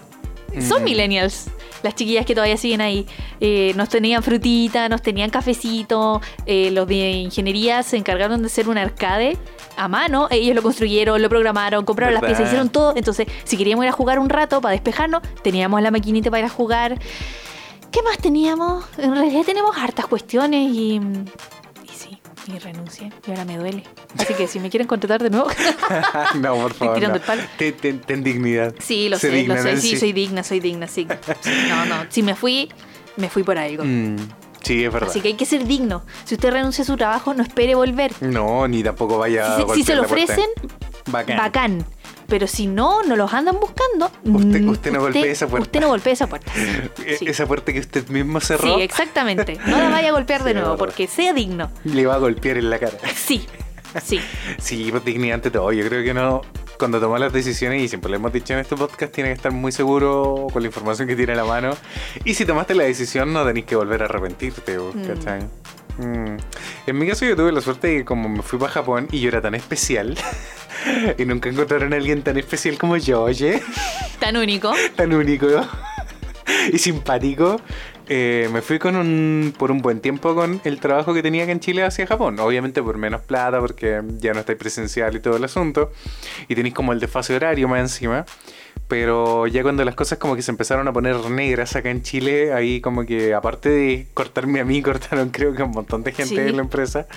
Son Mm. millennials. Las chiquillas que todavía siguen ahí. Eh, nos tenían frutita, nos tenían cafecito. eh, los de ingeniería se encargaron de hacer un arcade a mano. Ellos lo construyeron, lo programaron, compraron las piezas, hicieron todo. Entonces, si queríamos ir a jugar un rato para despejarnos, teníamos la maquinita para ir a jugar. ¿Qué más teníamos? En realidad tenemos hartas cuestiones y. Y renuncié. Y ahora me duele. Así que si me quieren contratar de nuevo. no, por favor. tirando no. el palo. Ten, ten- ten dignidad. Sí, lo Sé digna, lo sé. Nancy. Sí, soy digna, soy digna, sí. Sí, No, no. Si me fui, me fui por algo. Mm, sí, es verdad. Así que hay que ser digno. Si usted renuncia a su trabajo, no espere volver. No, ni tampoco vaya Si, a si se lo ofrecen, Bacán. bacán. Pero si no, no los andan buscando. Usted- mm, usted no golpee esa puerta. Usted no golpee esa puerta. E- Sí. Esa puerta que usted mismo cerró Sí, exactamente. No la vaya a golpear de nuevo, porque sea digno. le va a golpear en la cara. Sí, sí. Sí, pues dignidad ante todo. Yo creo que no. Cuando toma las decisiones, y siempre lo hemos dicho en este podcast, tiene que estar muy seguro con la información que tiene a la mano. Y si tomaste la decisión, no tenéis que volver a arrepentirte, Mm. Mm. En mi caso, yo tuve la suerte de que, como me fui para Japón y yo era tan especial, y nunca encontraron a alguien tan especial como yo, oye, Tan único. tan único y simpático. eh, me fui con un, por un buen tiempo con el trabajo que tenía acá en Chile hacia Japón. Obviamente por menos plata, porque ya no estáis presencial y todo el asunto. Y tenéis como el desfase horario más encima. Pero ya cuando las cosas como que se empezaron a poner negras acá en Chile, ahí como que aparte de cortarme a mí, cortaron creo que a un montón de gente Sí. de la empresa.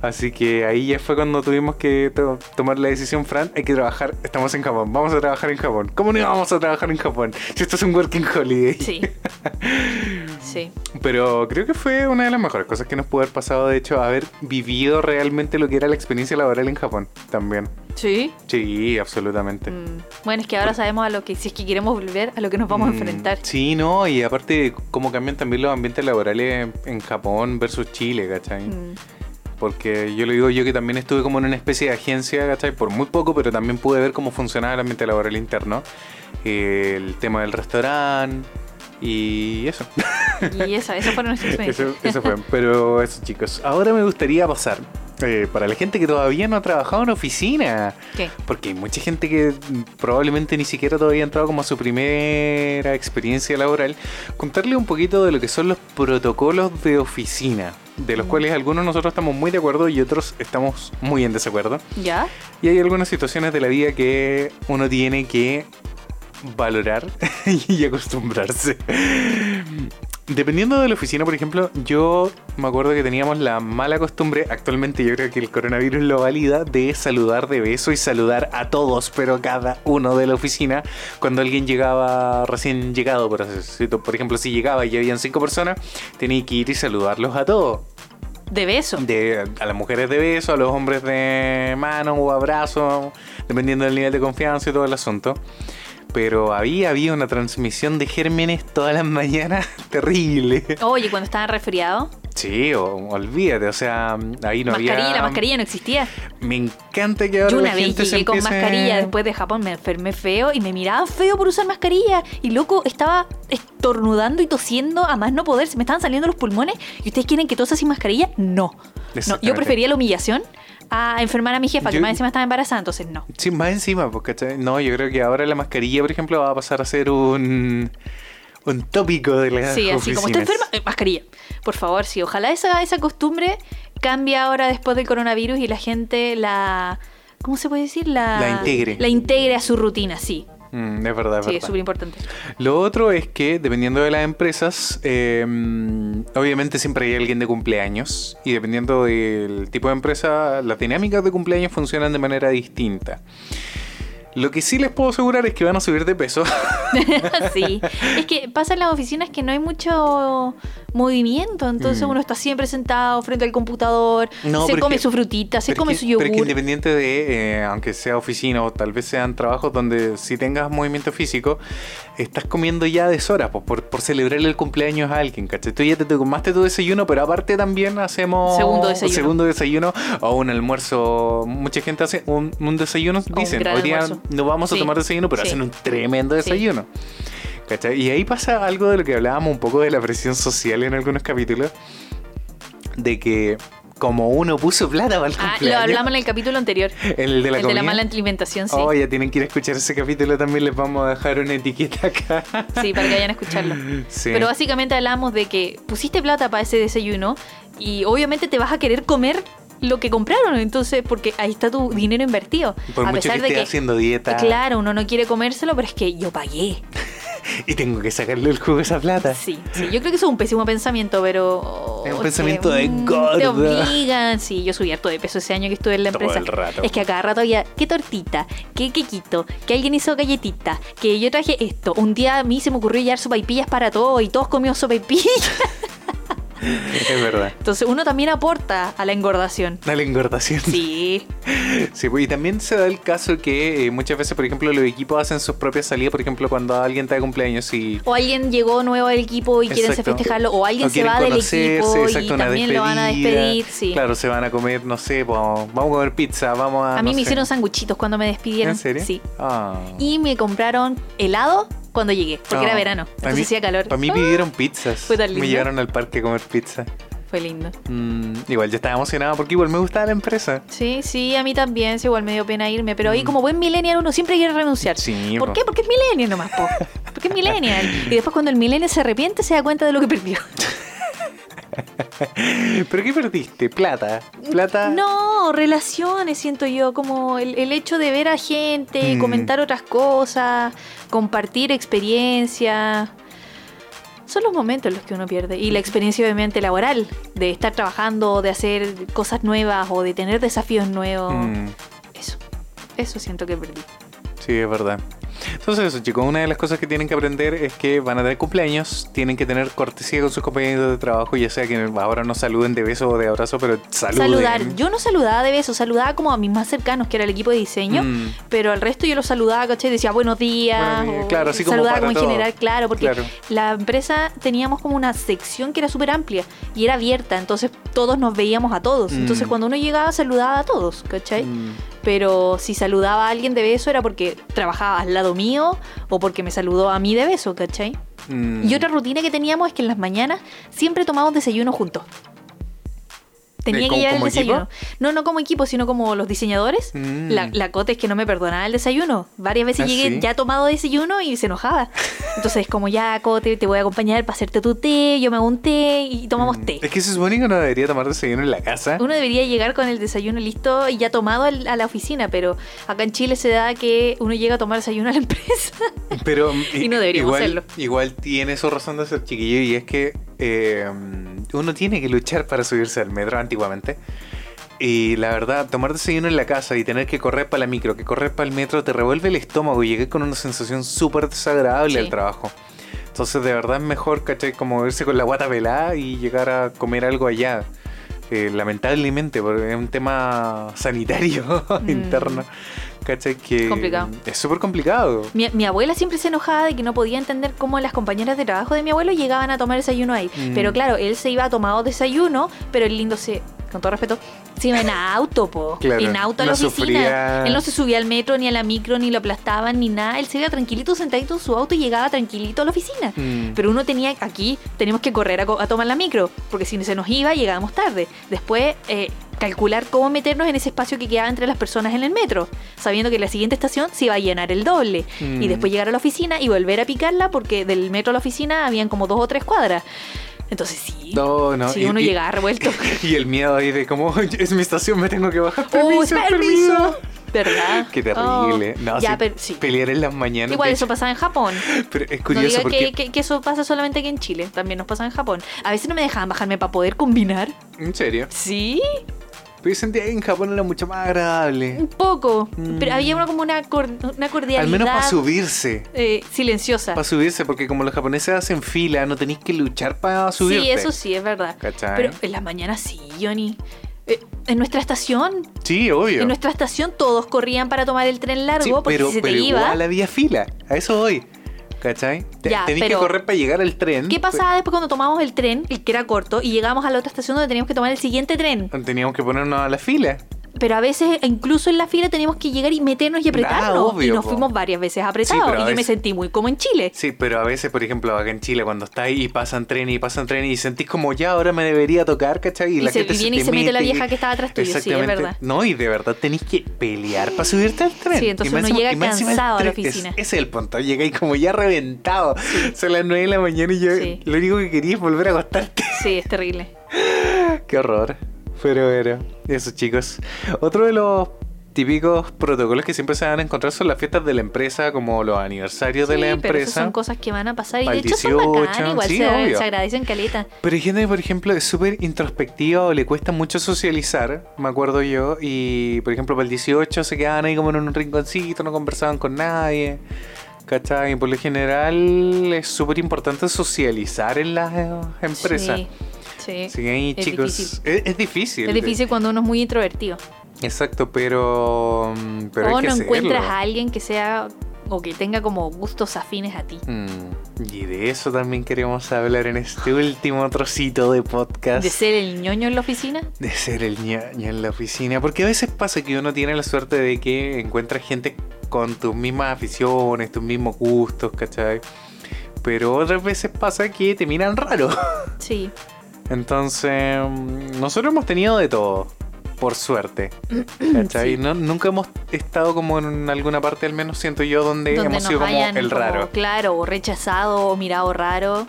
Así que ahí ya fue cuando tuvimos que to- tomar la decisión, Fran, hay que trabajar, estamos en Japón, vamos a trabajar en Japón. ¿Cómo no vamos a trabajar en Japón? Si esto es un working holiday. Sí. Sí. Pero creo que fue una de las mejores cosas que nos pudo haber pasado, de hecho, haber vivido realmente lo que era la experiencia laboral en Japón también. Sí. Sí, absolutamente. Mm, Bueno, es que ahora sabemos a lo que, si es que queremos volver, a lo que nos vamos a Mm, enfrentar. Sí, no, y aparte cómo cambian también los ambientes laborales en Japón versus Chile, ¿cachai? Mm, Porque yo lo digo yo que también estuve como en una especie de agencia, ¿cachai? Por muy poco, pero también pude ver cómo funcionaba el ambiente laboral interno. El tema del restaurante y eso. Y esa, esa fue nuestra experiencia. eso. Eso fue. Pero eso, chicos. Ahora me gustaría pasar. Eh, para la gente que todavía no ha trabajado en oficina. ¿Qué? Porque hay mucha gente que probablemente ni siquiera todavía ha entrado como a su primera experiencia laboral. Contarle un poquito de lo que son los protocolos de oficina. De los Mm. cuales algunos nosotros estamos muy de acuerdo y otros estamos muy en desacuerdo. ¿Ya? Y hay algunas situaciones de la vida que uno tiene que valorar y acostumbrarse. Dependiendo de la oficina, por ejemplo, yo me acuerdo que teníamos la mala costumbre, actualmente yo creo que el coronavirus lo valida, de saludar de beso y saludar a todos, pero cada uno de la oficina, cuando alguien llegaba recién llegado, por, ejemplo, si llegaba y habían cinco personas, tenía que ir y saludarlos a todos. De beso. De, a las mujeres de beso, a los hombres de mano o abrazo, dependiendo del nivel de confianza y todo el asunto. Pero había, había una transmisión de gérmenes todas las mañanas terrible. Oye, cuando estaban resfriados, Sí, o- olvídate, o sea, ahí no mascarilla, había... la mascarilla no existía. Me encanta que ahora Yo una la vez gente se llegué con mascarilla después de Japón, me enfermé feo y me miraban feo por usar mascarilla. Y loco, estaba estornudando y tosiendo a más no poder. Se me estaban saliendo los pulmones. ¿Y ustedes quieren que tosa sin mascarilla? No. no yo prefería la humillación a enfermar a mi jefa, que más encima estaba embarazada, entonces no. Sí, más encima, porque no, yo creo que ahora la mascarilla, por ejemplo, va a pasar a ser un, un tópico de las Sí, así como oficinas. enferma, eh, mascarilla. Por favor, sí, ojalá esa, esa costumbre cambie ahora después del coronavirus y la gente la... ¿Cómo se puede decir? La, La integre. La integre a su rutina, sí. Mm, es verdad, es Sí, es súper importante. Lo otro es que, dependiendo de las empresas, eh, obviamente siempre hay alguien de cumpleaños. Y dependiendo del tipo de empresa, las dinámicas de cumpleaños funcionan de manera distinta. Lo que sí les puedo asegurar es que van a subir de peso. sí. Es que pasa en las oficinas que no hay mucho movimiento, entonces Mm. uno está siempre sentado frente al computador, No, se pero come que- su frutita, se Pero come que- su Pero es que yogur. independiente de, eh, aunque sea oficina o tal vez sean trabajos donde si tengas movimiento físico, estás comiendo ya a deshora pues, por, por celebrar el cumpleaños a alguien, ¿cachai? Tú ya te tomaste tu desayuno, pero aparte también hacemos Segundo desayuno. segundo desayuno o un almuerzo. Mucha gente hace un, un desayuno, un dicen, hoy día almuerzo. No vamos a Sí, tomar desayuno, pero sí. hacen un tremendo Sí. desayuno. ¿Cachai? Y ahí pasa algo de lo que hablábamos un poco de la presión social en algunos capítulos. De que como uno puso plata para el Ah, lo hablamos en el capítulo anterior. en el de la el de la mala alimentación, sí. Oh, ya tienen que ir a escuchar ese capítulo también. Les vamos a dejar una etiqueta acá. Sí, para que vayan a escucharlo. Sí. Pero básicamente hablamos de que pusiste plata para ese desayuno y obviamente te vas a querer comer lo que compraron, entonces, porque ahí está tu dinero invertido. Por a mucho pesar que de esté que, haciendo dieta. claro, uno no quiere comérselo, pero es que yo pagué. Y tengo que sacarle el jugo a esa plata. Sí, sí, yo creo que eso es un pésimo pensamiento, pero... Es un pensamiento de mm, gorda. Te obligan, sí, yo subí harto de peso ese año que estuve en la Todo empresa. el rato. Es que a cada rato había, ¿qué tortita? ¿Qué quequito? Que alguien hizo galletita, que yo traje esto. Un día a mí se me ocurrió llevar sopaipillas para todos y todos comimos sopaipillas. Es verdad. Entonces uno también aporta a la engordación. A la engordación. Sí, Sí, pues, y también se da el caso que eh, muchas veces, por ejemplo, los equipos hacen sus propias salidas, por ejemplo, cuando alguien está de cumpleaños y... o alguien llegó nuevo al equipo y quieren festejarlo, o alguien o se va del equipo exacto, y también lo van a despedir. Sí. Claro, se van a comer, no sé, pues, vamos a comer pizza, vamos a... a mí no me sé. hicieron sanguchitos cuando me despidieron. ¿En serio? Sí. Ah. Y me compraron helado cuando llegué, porque era verano. Entonces mí- hacía calor. Para mí pidieron pizzas. Fue tan Me lindo. llevaron al parque a comer pizza. Fue lindo. Mm, igual yo estaba emocionado porque igual me gustaba la empresa. Sí, sí, a mí también, sí, igual me dio pena irme, pero ahí como buen millennial uno siempre quiere renunciar. Mm. Sí, ¿Por po. qué? Porque es millennial nomás, po. Porque es millennial. Y después cuando el millennial se arrepiente se da cuenta de lo que perdió. ¿Pero qué perdiste? Plata. Plata. No, relaciones, siento yo, como el, el hecho de ver a gente, Mm. comentar otras cosas, compartir experiencia. Son los momentos en los que uno pierde. Y la experiencia obviamente laboral, de estar trabajando, de hacer cosas nuevas o de tener desafíos nuevos. Mm, Eso, eso siento que perdí. sí, es verdad. Entonces eso, chicos, una de las cosas que tienen que aprender es que van a tener cumpleaños, tienen que tener cortesía con sus compañeros de trabajo, ya sea que ahora no saluden de beso o de abrazo, pero saluden. Saludar. Yo no saludaba de besos, saludaba como a mis más cercanos, que era el equipo de diseño. Mm, Pero al resto yo los saludaba, ¿cachai? Decía buenos días. Buenos días, o claro, así como saludaba para como en general, claro, porque Claro. la empresa teníamos como una sección que era súper amplia y era abierta, entonces todos nos veíamos a todos. Mm. Entonces cuando uno llegaba saludaba a todos, ¿cachai? mm, Pero si saludaba a alguien de beso era porque trabajaba al lado mío o porque me saludó a mí de beso, ¿cachai? mm. Y otra rutina que teníamos es que en las mañanas siempre tomábamos desayuno juntos. Tenía ¿Eh, que llevar el desayuno. equipo? No, no como equipo, sino como los diseñadores. Mm. La, la Cote es que no me perdonaba el desayuno. Varias veces ¿Ah, llegué sí? ya tomado desayuno y se enojaba. Entonces, como ya, Cote, te voy a acompañar para hacerte tu té, yo me hago un té y tomamos Mm. té. Es que se supone que uno debería tomar desayuno en la casa. Uno debería llegar con el desayuno listo y ya tomado al- a la oficina, pero acá en Chile se da que uno llega a tomar desayuno a la empresa. Pero Y no deberíamos igual, hacerlo. Igual tiene su razón de ser chiquillo y es que eh, uno tiene que luchar para subirse al metro antiguamente. Y la verdad, tomar desayuno en la casa y tener que correr para la micro, que correr para el metro, te revuelve el estómago y llegué con una sensación súper desagradable Sí. al trabajo. Entonces, de verdad es mejor, ¿cachai? Como irse con la guata pelada y llegar a comer algo allá. Eh, lamentablemente, porque es un tema sanitario Mm. interno, ¿cachai? Que Complicado. es súper complicado. Mi, mi abuela siempre se enojaba de que no podía entender cómo las compañeras de trabajo de mi abuelo llegaban a tomar desayuno ahí. Mm. Pero claro, él se iba a tomar desayuno, pero el lindo se, con todo respeto, se iba en auto, po. Claro, en auto a la no oficina. sufría. Él no se subía al metro, ni a la micro, ni lo aplastaban, ni nada. Él se iba tranquilito, sentadito en su auto y llegaba tranquilito a la oficina. Mm. Pero uno tenía, aquí tenemos que correr a, tomar la micro, porque si se nos iba, llegábamos tarde. Después, eh, calcular cómo meternos en ese espacio que quedaba entre las personas en el metro, sabiendo que la siguiente estación se iba a llenar el doble. Mm. Y después llegar a la oficina y volver a picarla, porque del metro a la oficina habían como dos o tres cuadras. Entonces sí, No, no. sí y- uno y- llegaba revuelto. Y el miedo ahí de como, "Ay, es mi estación, me tengo que bajar. ¡Oh, Permiso, permiso! ¿Verdad? Qué terrible. Oh, no, ya, sí, pero sí. Pelear en las mañanas. Igual eso pasaba en Japón. Pero es No curioso diga porque. que, que- que eso pasa solamente aquí en Chile. También nos pasa en Japón. A veces no me dejaban bajarme para poder combinar. En serio. Sí, Pero yo sentía que en Japón era mucho más agradable. un poco. Mm. Pero había una, como una, cor- una cordialidad Al menos para subirse. eh, silenciosa. Para subirse, porque como los japoneses hacen fila, no tenéis que luchar para subirte. Sí, eso sí, es verdad. ¿Cachai? Pero en las mañanas sí, Johnny. Eh, en nuestra estación, Sí, obvio. en nuestra estación todos corrían para tomar el tren largo Sí, porque pero, si se te pero iba. igual había fila. A eso voy. ¿Cachai? Te- Ya, Tenís que correr para llegar al tren. ¿Qué pasaba después cuando tomábamos el tren, el que era corto, y llegábamos a la otra estación donde teníamos que tomar el siguiente tren? Teníamos que ponernos a la fila. Pero a veces, incluso en la fila, teníamos que llegar y meternos y apretarnos. Ah, obvio, y nos po. fuimos varias veces apretados. y yo me sentí muy como en Chile. Sí, pero a veces, por ejemplo, acá en Chile, cuando estás ahí y pasan trenes y pasan trenes y sentís como ya ahora me debería tocar, ¿cachai? Y se- y viene y te se mete la y- vieja que estaba atrás tuyo, sí, es verdad. No, y de verdad tenés que pelear para subirte al tren. Sí, entonces Y uno encima- llega y cansado a la oficina. Ese es el punto, llega ahí como ya reventado. Son las 9 de la mañana y yo Sí. lo único que quería es volver a acostarte. Sí, es terrible. Qué horror. Pero bueno, eso chicos. Otro de los típicos protocolos que siempre se van a encontrar son las fiestas de la empresa, como los aniversarios de Sí, la pero esas empresa. son cosas que van a pasar y de hecho son 18, bacanas, igual sí, se, obvio. se agradecen caleta. Pero hay gente por ejemplo, es súper introspectiva o le cuesta mucho socializar, me acuerdo yo. Y, por ejemplo, para el 18 se quedaban ahí como en un rinconcito, no conversaban con nadie. ¿Cachai? Y por lo general es súper importante socializar en las eh, empresas. Sí, sí. Que ahí, Es chicos, difícil. Es, es difícil. Es difícil cuando uno es muy introvertido. Exacto, pero. mm, pero o no encuentras a alguien que sea o que tenga como gustos afines a ti. Mm, Y de eso también queremos hablar en este último trocito de podcast. De ser el ñoño en la oficina. de ser el ñaño en la oficina. Porque a veces pasa que uno tiene la suerte de que encuentra gente con tus mismas aficiones, tus mismos gustos, ¿cachai? Pero otras veces pasa que te miran raro. Sí. Entonces, mm, nosotros hemos tenido de todo, por suerte. ¿Cachai? Sí. No- nunca hemos estado como en alguna parte, al menos siento yo, donde, Donde hemos sido como el como, raro. claro, o rechazado o mirado raro.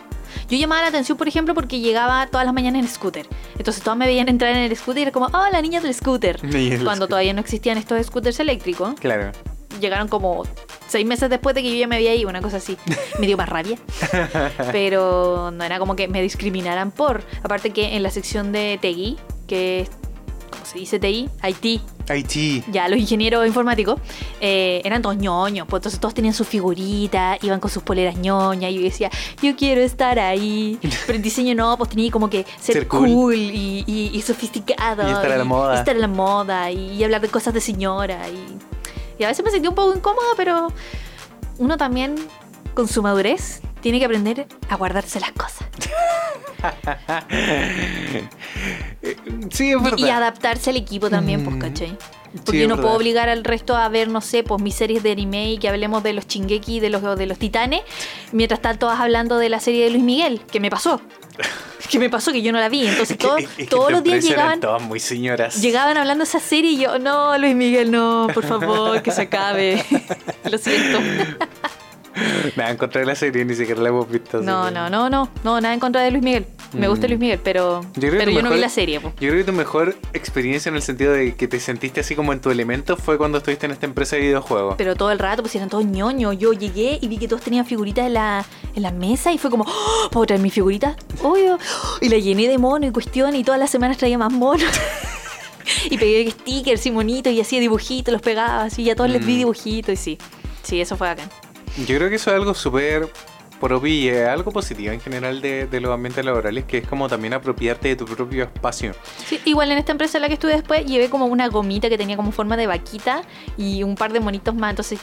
Yo llamaba la atención, por ejemplo, porque llegaba todas las mañanas en scooter. Entonces todos me veían entrar en el scooter y era como, oh, la niña del scooter. Cuando todavía no existían estos scooters eléctricos. Claro. Llegaron como seis meses después de que yo ya me había ido, una cosa así. Me dio más rabia. Pero no era como que me discriminaran por. Aparte que en la sección de TI, que es, ¿cómo se dice TI? IT, Haití. ya los ingenieros informáticos, eh, eran todos ñoños, pues entonces todos tenían sus figuritas, iban con sus poleras ñoñas, y yo decía, yo quiero estar ahí. Pero el diseño no, pues tenía como que ser, Ser cool. cool, y, y- y sofisticado. Y estar a la moda. Estar a la moda, y, hablar de cosas de señora. Y, y a veces me sentí un poco incómoda, pero uno también, con su madurez, tiene que aprender a guardarse las cosas. Sí, es verdad. Y, y adaptarse al equipo también, pues, Mm. Porque yo no puedo obligar al resto a ver, no sé, pues mis series de anime y que hablemos de los chingeki, de los, de los titanes, mientras están todas hablando de la serie de Luis Miguel, que me pasó. que me pasó que yo no la vi. Entonces todo- es que todos los días llegaban, todas muy señoras. llegaban hablando de esa serie y yo, no, Luis Miguel, no, por favor, que se acabe. Lo siento. Nada, encontré la serie, ni siquiera la hemos visto. No, no, no, no, no, nada en contra de Luis Miguel. Me gusta Mm. Luis Miguel, pero Yo pero yo no vi la serie. po. Yo creo que tu mejor experiencia en el sentido de que te sentiste así como en tu elemento fue cuando estuviste en esta empresa de videojuegos. Pero todo el rato, pues eran todos ñoños. Yo llegué y vi que todos tenían figuritas en la, en la mesa y fue como, "Oh, ¿puedo traer mi figurita? Obvio. Y la llené de mono y cuestión y todas las semanas traía más monos. y pegué stickers y monitos y hacía dibujitos, los pegaba así y a todos les di Mm. dibujitos y sí. Sí, eso fue acá. Yo creo que eso es algo súper propio y algo positivo en general de, de los ambientes laborales, que es como también apropiarte de tu propio espacio. Sí, igual en esta empresa en la que estuve después llevé como una gomita que tenía como forma de vaquita y un par de monitos más. Entonces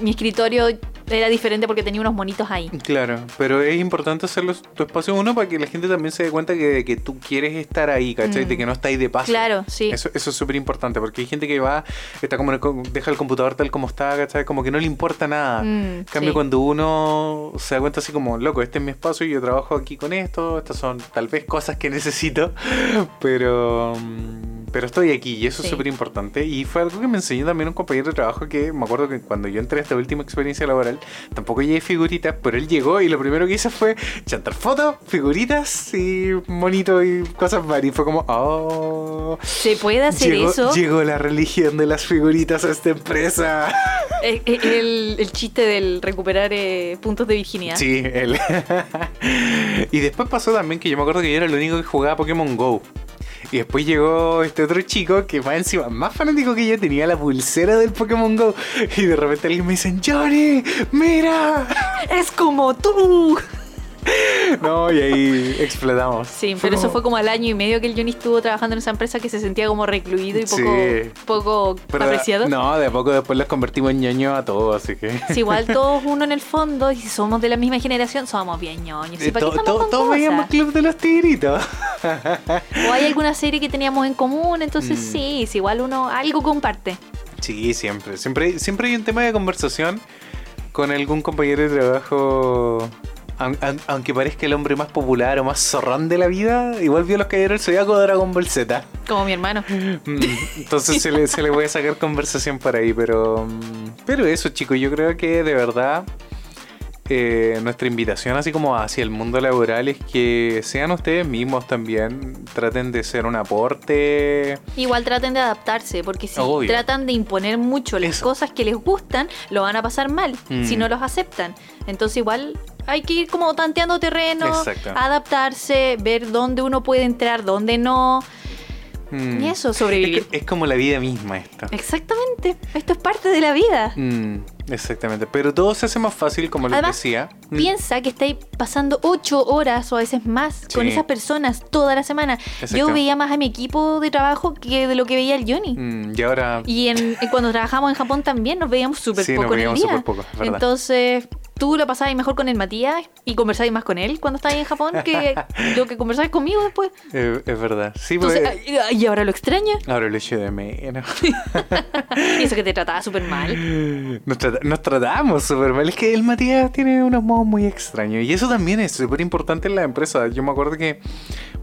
mi escritorio era diferente porque tenía unos monitos ahí. Claro, pero es importante hacerlo tu espacio uno para que la gente también se dé cuenta que, que tú quieres estar ahí, ¿cachai? Mm. De que no estáis de paso. Claro, sí. Eso, eso es súper importante, porque hay gente que va, está como deja el computador tal como está, ¿cachai? Como que no le importa nada. Mm, En cambio, sí. cuando uno se da cuenta así como, loco, este es mi espacio y yo trabajo aquí con esto, estas son tal vez cosas que necesito, pero, mm, pero estoy aquí y eso es súper importante. Y fue algo que me enseñó también un compañero de trabajo que me acuerdo que cuando yo entré a esta última experiencia laboral, tampoco llevé figuritas, pero él llegó y lo primero que hizo fue chantar fotos, figuritas y monitos y cosas varias. Y fue como, oh. ¿Se puede hacer Llegó, eso? llegó la religión de las figuritas a esta empresa. Eh, eh, El, el chiste del recuperar eh, puntos de virginidad. Sí, él. y después pasó también que yo me acuerdo que yo era el único que jugaba Pokémon Go. Y después llegó este otro chico que más encima, más fanático que yo, tenía la pulsera del Pokémon Go. Y de repente alguien me dice, Johnny, mira. ¡Es como tú! No, y ahí explotamos. Sí, pero eso fue como al año y medio que el Johnny estuvo trabajando en esa empresa que se sentía como recluido y poco, Sí. poco Pero, apreciado. No, de a poco después los convertimos en ñoño a todos, así que. Sí, igual todos uno en el fondo, y si somos de la misma generación, somos bien ñoños. ¿Y Eh, para qué to- estamos to- con todos cosas? veíamos Club de los Tigritos. O hay alguna serie que teníamos en común, entonces Mm. sí, si igual uno algo comparte. Sí, siempre. Siempre, siempre hay un tema de conversación con algún compañero de trabajo. Aun- aun- Aunque parezca el hombre más popular o más zorrón de la vida, igual vio los caballeros del Zodiaco de Dragon Ball Z. Como mi hermano. Mm, Entonces se le, se le puede sacar conversación por ahí, pero. mm, Pero eso, chicos, yo creo que de verdad. eh, nuestra invitación así como hacia el mundo laboral es que sean ustedes mismos también, traten de ser un aporte. Igual traten de adaptarse, porque si Obvio. tratan de imponer mucho las Eso. cosas que les gustan, lo van a pasar mal Mm. si no los aceptan. Entonces igual hay que ir como tanteando terreno, Exacto. adaptarse, ver dónde uno puede entrar, dónde no. Mm. Y eso, Es, sobrevivir. que- es como la vida misma esto. Exactamente, esto es parte de la vida. Mm, exactamente. Pero todo se hace más fácil, como les Además, decía. Mm, Piensa que estáis pasando ocho horas o a veces más con esas personas toda la semana. Exacto. Yo veía más a mi equipo de trabajo que de lo que veía el Johnny. y ahora. Y en, cuando trabajamos en Japón también nos veíamos súper Sí, nos poco en el día. poco, es. Entonces, tú lo pasabas mejor con el Matías y conversabas más con él cuando estabas en Japón que lo que conversabas conmigo después. eh, es verdad. Sí, Entonces, pues, ay, y ahora lo extraña. ahora lo echo de menos. Y eso que te trataba súper mal. Nos, trata- nos tratamos súper mal. Es que el Matías tiene unos modos muy extraños. Y eso también es súper importante en la empresa. Yo me acuerdo que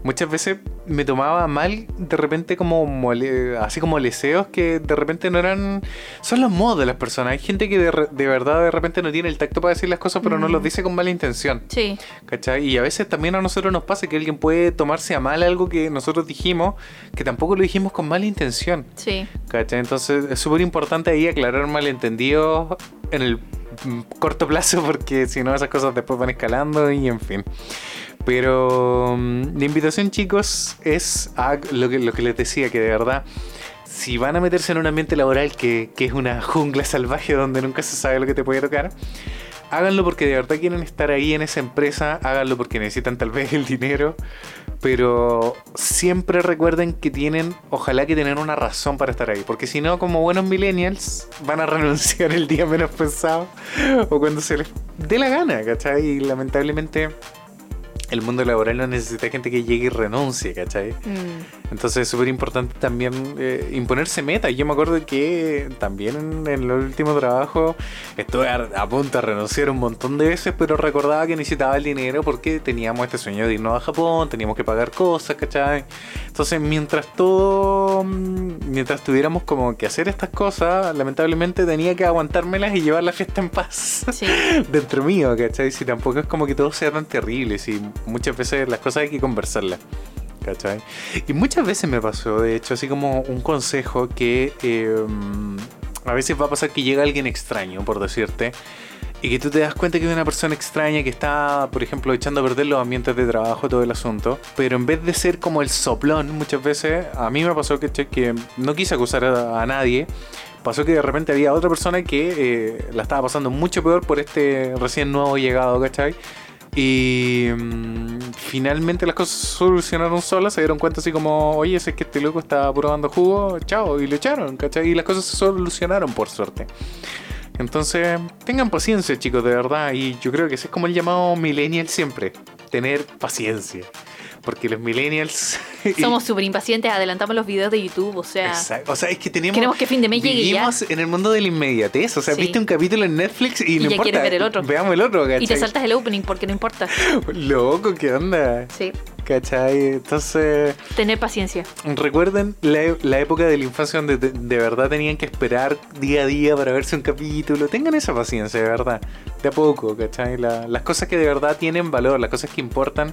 muchas veces me tomaba mal de repente como mole- así como leseos que de repente no eran... Son los modos de las personas. Hay gente que de, de verdad de repente no tiene el tacto para decir las cosas, pero no Mm. los dice con mala intención. Sí. ¿Cachai? Y a veces también a nosotros nos pasa que alguien puede tomarse a mal algo que nosotros dijimos, que tampoco lo dijimos con mala intención. Sí. ¿Cachai? Entonces es súper importante ahí aclarar malentendidos en el mm, corto plazo porque si no esas cosas después van escalando y en fin. Pero mm, la invitación chicos es a lo que, lo que les decía, que de verdad si van a meterse en un ambiente laboral que, que es una jungla salvaje donde nunca se sabe lo que te puede tocar, háganlo porque de verdad quieren estar ahí en esa empresa, háganlo porque necesitan tal vez el dinero, pero siempre recuerden que tienen, ojalá que tener una razón para estar ahí, porque si no, como buenos millennials, van a renunciar el día menos pensado o cuando se les dé la gana, ¿cachai? Y lamentablemente el mundo laboral no necesita gente que llegue y renuncie, ¿cachai? Mm. Entonces es súper importante también eh, imponerse metas. Yo me acuerdo que también en, en el último trabajo estuve a, a punto de renunciar un montón de veces, pero recordaba que necesitaba el dinero porque teníamos este sueño de irnos a Japón, teníamos que pagar cosas, ¿cachai? Entonces mientras todo, mm, mientras tuviéramos como que hacer estas cosas, lamentablemente tenía que aguantármelas y llevar la fiesta en paz Sí. dentro mío, ¿cachai? Si tampoco es como que todo sea tan terrible, si muchas veces las cosas hay que conversarlas, ¿cachai? Y muchas veces me pasó, de hecho, así como un consejo que eh, a veces va a pasar que llega alguien extraño, por decirte, y que tú te das cuenta que es una persona extraña que está, por ejemplo, echando a perder los ambientes de trabajo, todo el asunto, pero en vez de ser como el soplón, muchas veces, a mí me pasó que, que no quise acusar a, a nadie, pasó que de repente había otra persona que eh, la estaba pasando mucho peor por este recién nuevo llegado, ¿cachai? Y mm, finalmente las cosas solucionaron solas, se dieron cuenta así como, oye, es que este loco está probando jugo, chao, y lo echaron, ¿cachai? Y las cosas se solucionaron por suerte. Entonces, tengan paciencia, chicos, de verdad. Y yo creo que ese es como el llamado millennial siempre. Tener paciencia. Porque los millennials... Somos súper impacientes, adelantamos los videos de YouTube, o sea, Exacto. O sea, es que tenemos... Queremos que fin de mes llegue ya. En el mundo de la inmediatez. O sea, Sí. viste un capítulo en Netflix y, Y no ya importa. quieres ver el otro. Veamos el otro, ¿cachai? y te saltas el opening porque no importa. Loco, ¿qué onda? Sí, ¿Cachai? Entonces... tener paciencia. Recuerden la, la época de la infancia donde de, de verdad tenían que esperar día a día para verse un capítulo. Tengan esa paciencia, de verdad. De a poco, ¿cachai? La- las cosas que de verdad tienen valor, las cosas que importan,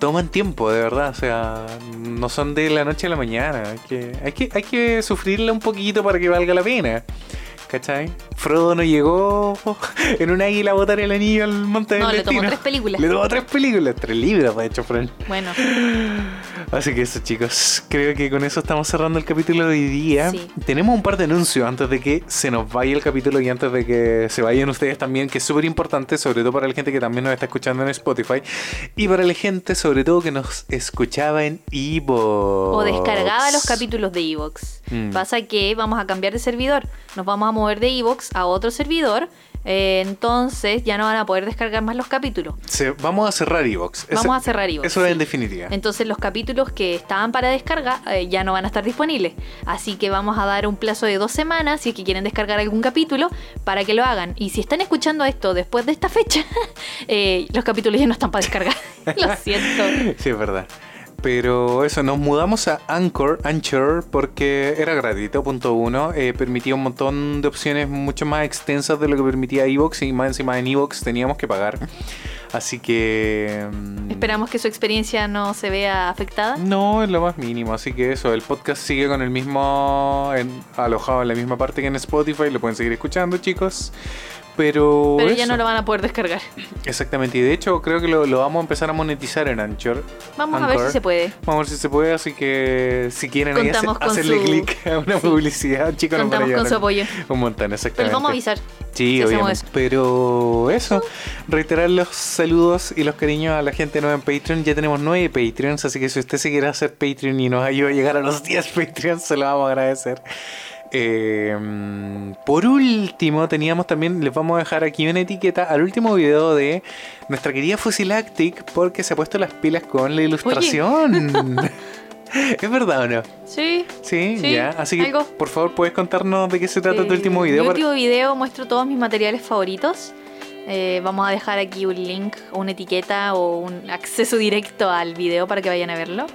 toman tiempo, de verdad. O sea, no son de la noche a la mañana. Hay que, hay que, hay que sufrirla un poquito para que valga la pena. ¿Cachai? Frodo no llegó en un águila a botar el anillo al monte del No, le tomó tres películas. Le tomó tres películas, tres libros, de hecho, Fran. Bueno, Así que eso, chicos. Creo que con eso estamos cerrando el capítulo de hoy día. Sí. Tenemos un par de anuncios antes de que se nos vaya el capítulo y antes de que se vayan ustedes también, que es súper importante, sobre todo para la gente que también nos está escuchando en Spotify y para la gente, sobre todo, que nos escuchaba en Evo. o descargaba los capítulos de Evox. Mm. Pasa que vamos a cambiar de servidor. Nos vamos a mover de Evox a otro servidor. eh, entonces ya no van a poder descargar más los capítulos. Se- vamos a cerrar Evox. Vamos a cerrar Evox, Eso es sí. en definitiva. Entonces los capítulos que estaban para descarga eh, ya no van a estar disponibles. Así que vamos a dar un plazo de dos semanas si es que quieren descargar algún capítulo para que lo hagan. Y si están escuchando esto después de esta fecha, eh, los capítulos ya no están para descargar. lo siento. Sí, es verdad. Pero eso, nos mudamos a Anchor, Anchor porque era gratuito, punto uno. eh, permitía un montón de opciones mucho más extensas de lo que permitía Evox y más encima en Evox teníamos que pagar. Así que... mm, Esperamos que su experiencia no se vea afectada. No, es lo más mínimo, así que eso, el podcast sigue con el mismo, en- alojado en la misma parte que en Spotify, lo pueden seguir escuchando chicos, pero... Pero ya no lo van a poder descargar. Exactamente, y de hecho creo que lo, lo vamos a empezar a monetizar en Anchor. Vamos a ver Anchor. si se puede. Vamos a ver si se puede, así que si quieren ahí con hacerle su- clic a una sí. publicidad, chicos, nos van a con su apoyo. Un montón, Pero exactamente. les vamos a avisar. Sí, si obviamente. eso. Pero eso, reiterar los saludos y los cariños a la gente nueva en Patreon. Ya tenemos nueve Patreons, así que si usted se quiere hacer Patreon y nos ayuda a llegar a los 10 Patreons, se lo vamos a agradecer. Eh, por último, teníamos también, les vamos a dejar aquí una etiqueta al último video de nuestra querida Fusilactic, porque se ha puesto las pilas con la ilustración. ¿Es verdad o no? Sí. Sí, Sí, ya. Así que, algo. por favor, ¿puedes contarnos de qué se trata tu Eh, último video? Mi para- último video muestro todos mis materiales favoritos. Eh, vamos a dejar aquí un link, una etiqueta o un acceso directo al video para que vayan a verlo.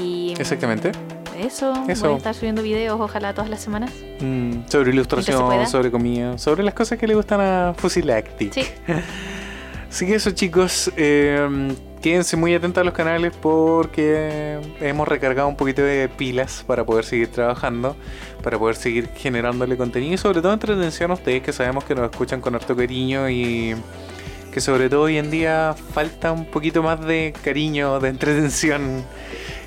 Y Exactamente. Eso, Eso. voy a estar subiendo videos ojalá todas las semanas. Mm, sobre ilustración, sobre comida, sobre las cosas que le gustan a Fusilactic. Sí, Así que eso chicos, eh, quédense muy atentos a los canales porque hemos recargado un poquito de pilas para poder seguir trabajando, para poder seguir generándole contenido y sobre todo entretención a ustedes que sabemos que nos escuchan con harto cariño y que sobre todo hoy en día falta un poquito más de cariño, de entretención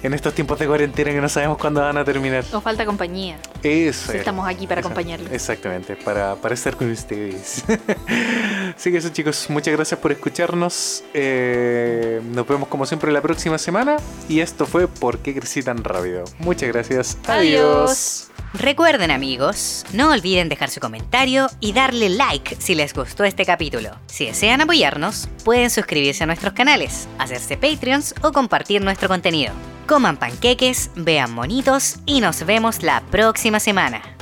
en estos tiempos de cuarentena que no sabemos cuándo van a terminar. nos falta compañía. Eso. Era. estamos aquí para acompañarlos. Exactamente, para, para estar con ustedes. Así que eso chicos, muchas gracias por escucharnos. Eh, nos vemos como siempre la próxima semana. Y esto fue ¿Por qué crecí tan rápido? Muchas gracias. Adiós. Recuerden amigos, no olviden dejar su comentario y darle like si les gustó este capítulo. Si desean apoyarnos, pueden suscribirse a nuestros canales, hacerse Patreons o compartir nuestro contenido. Coman panqueques, vean monitos y nos vemos la próxima semana.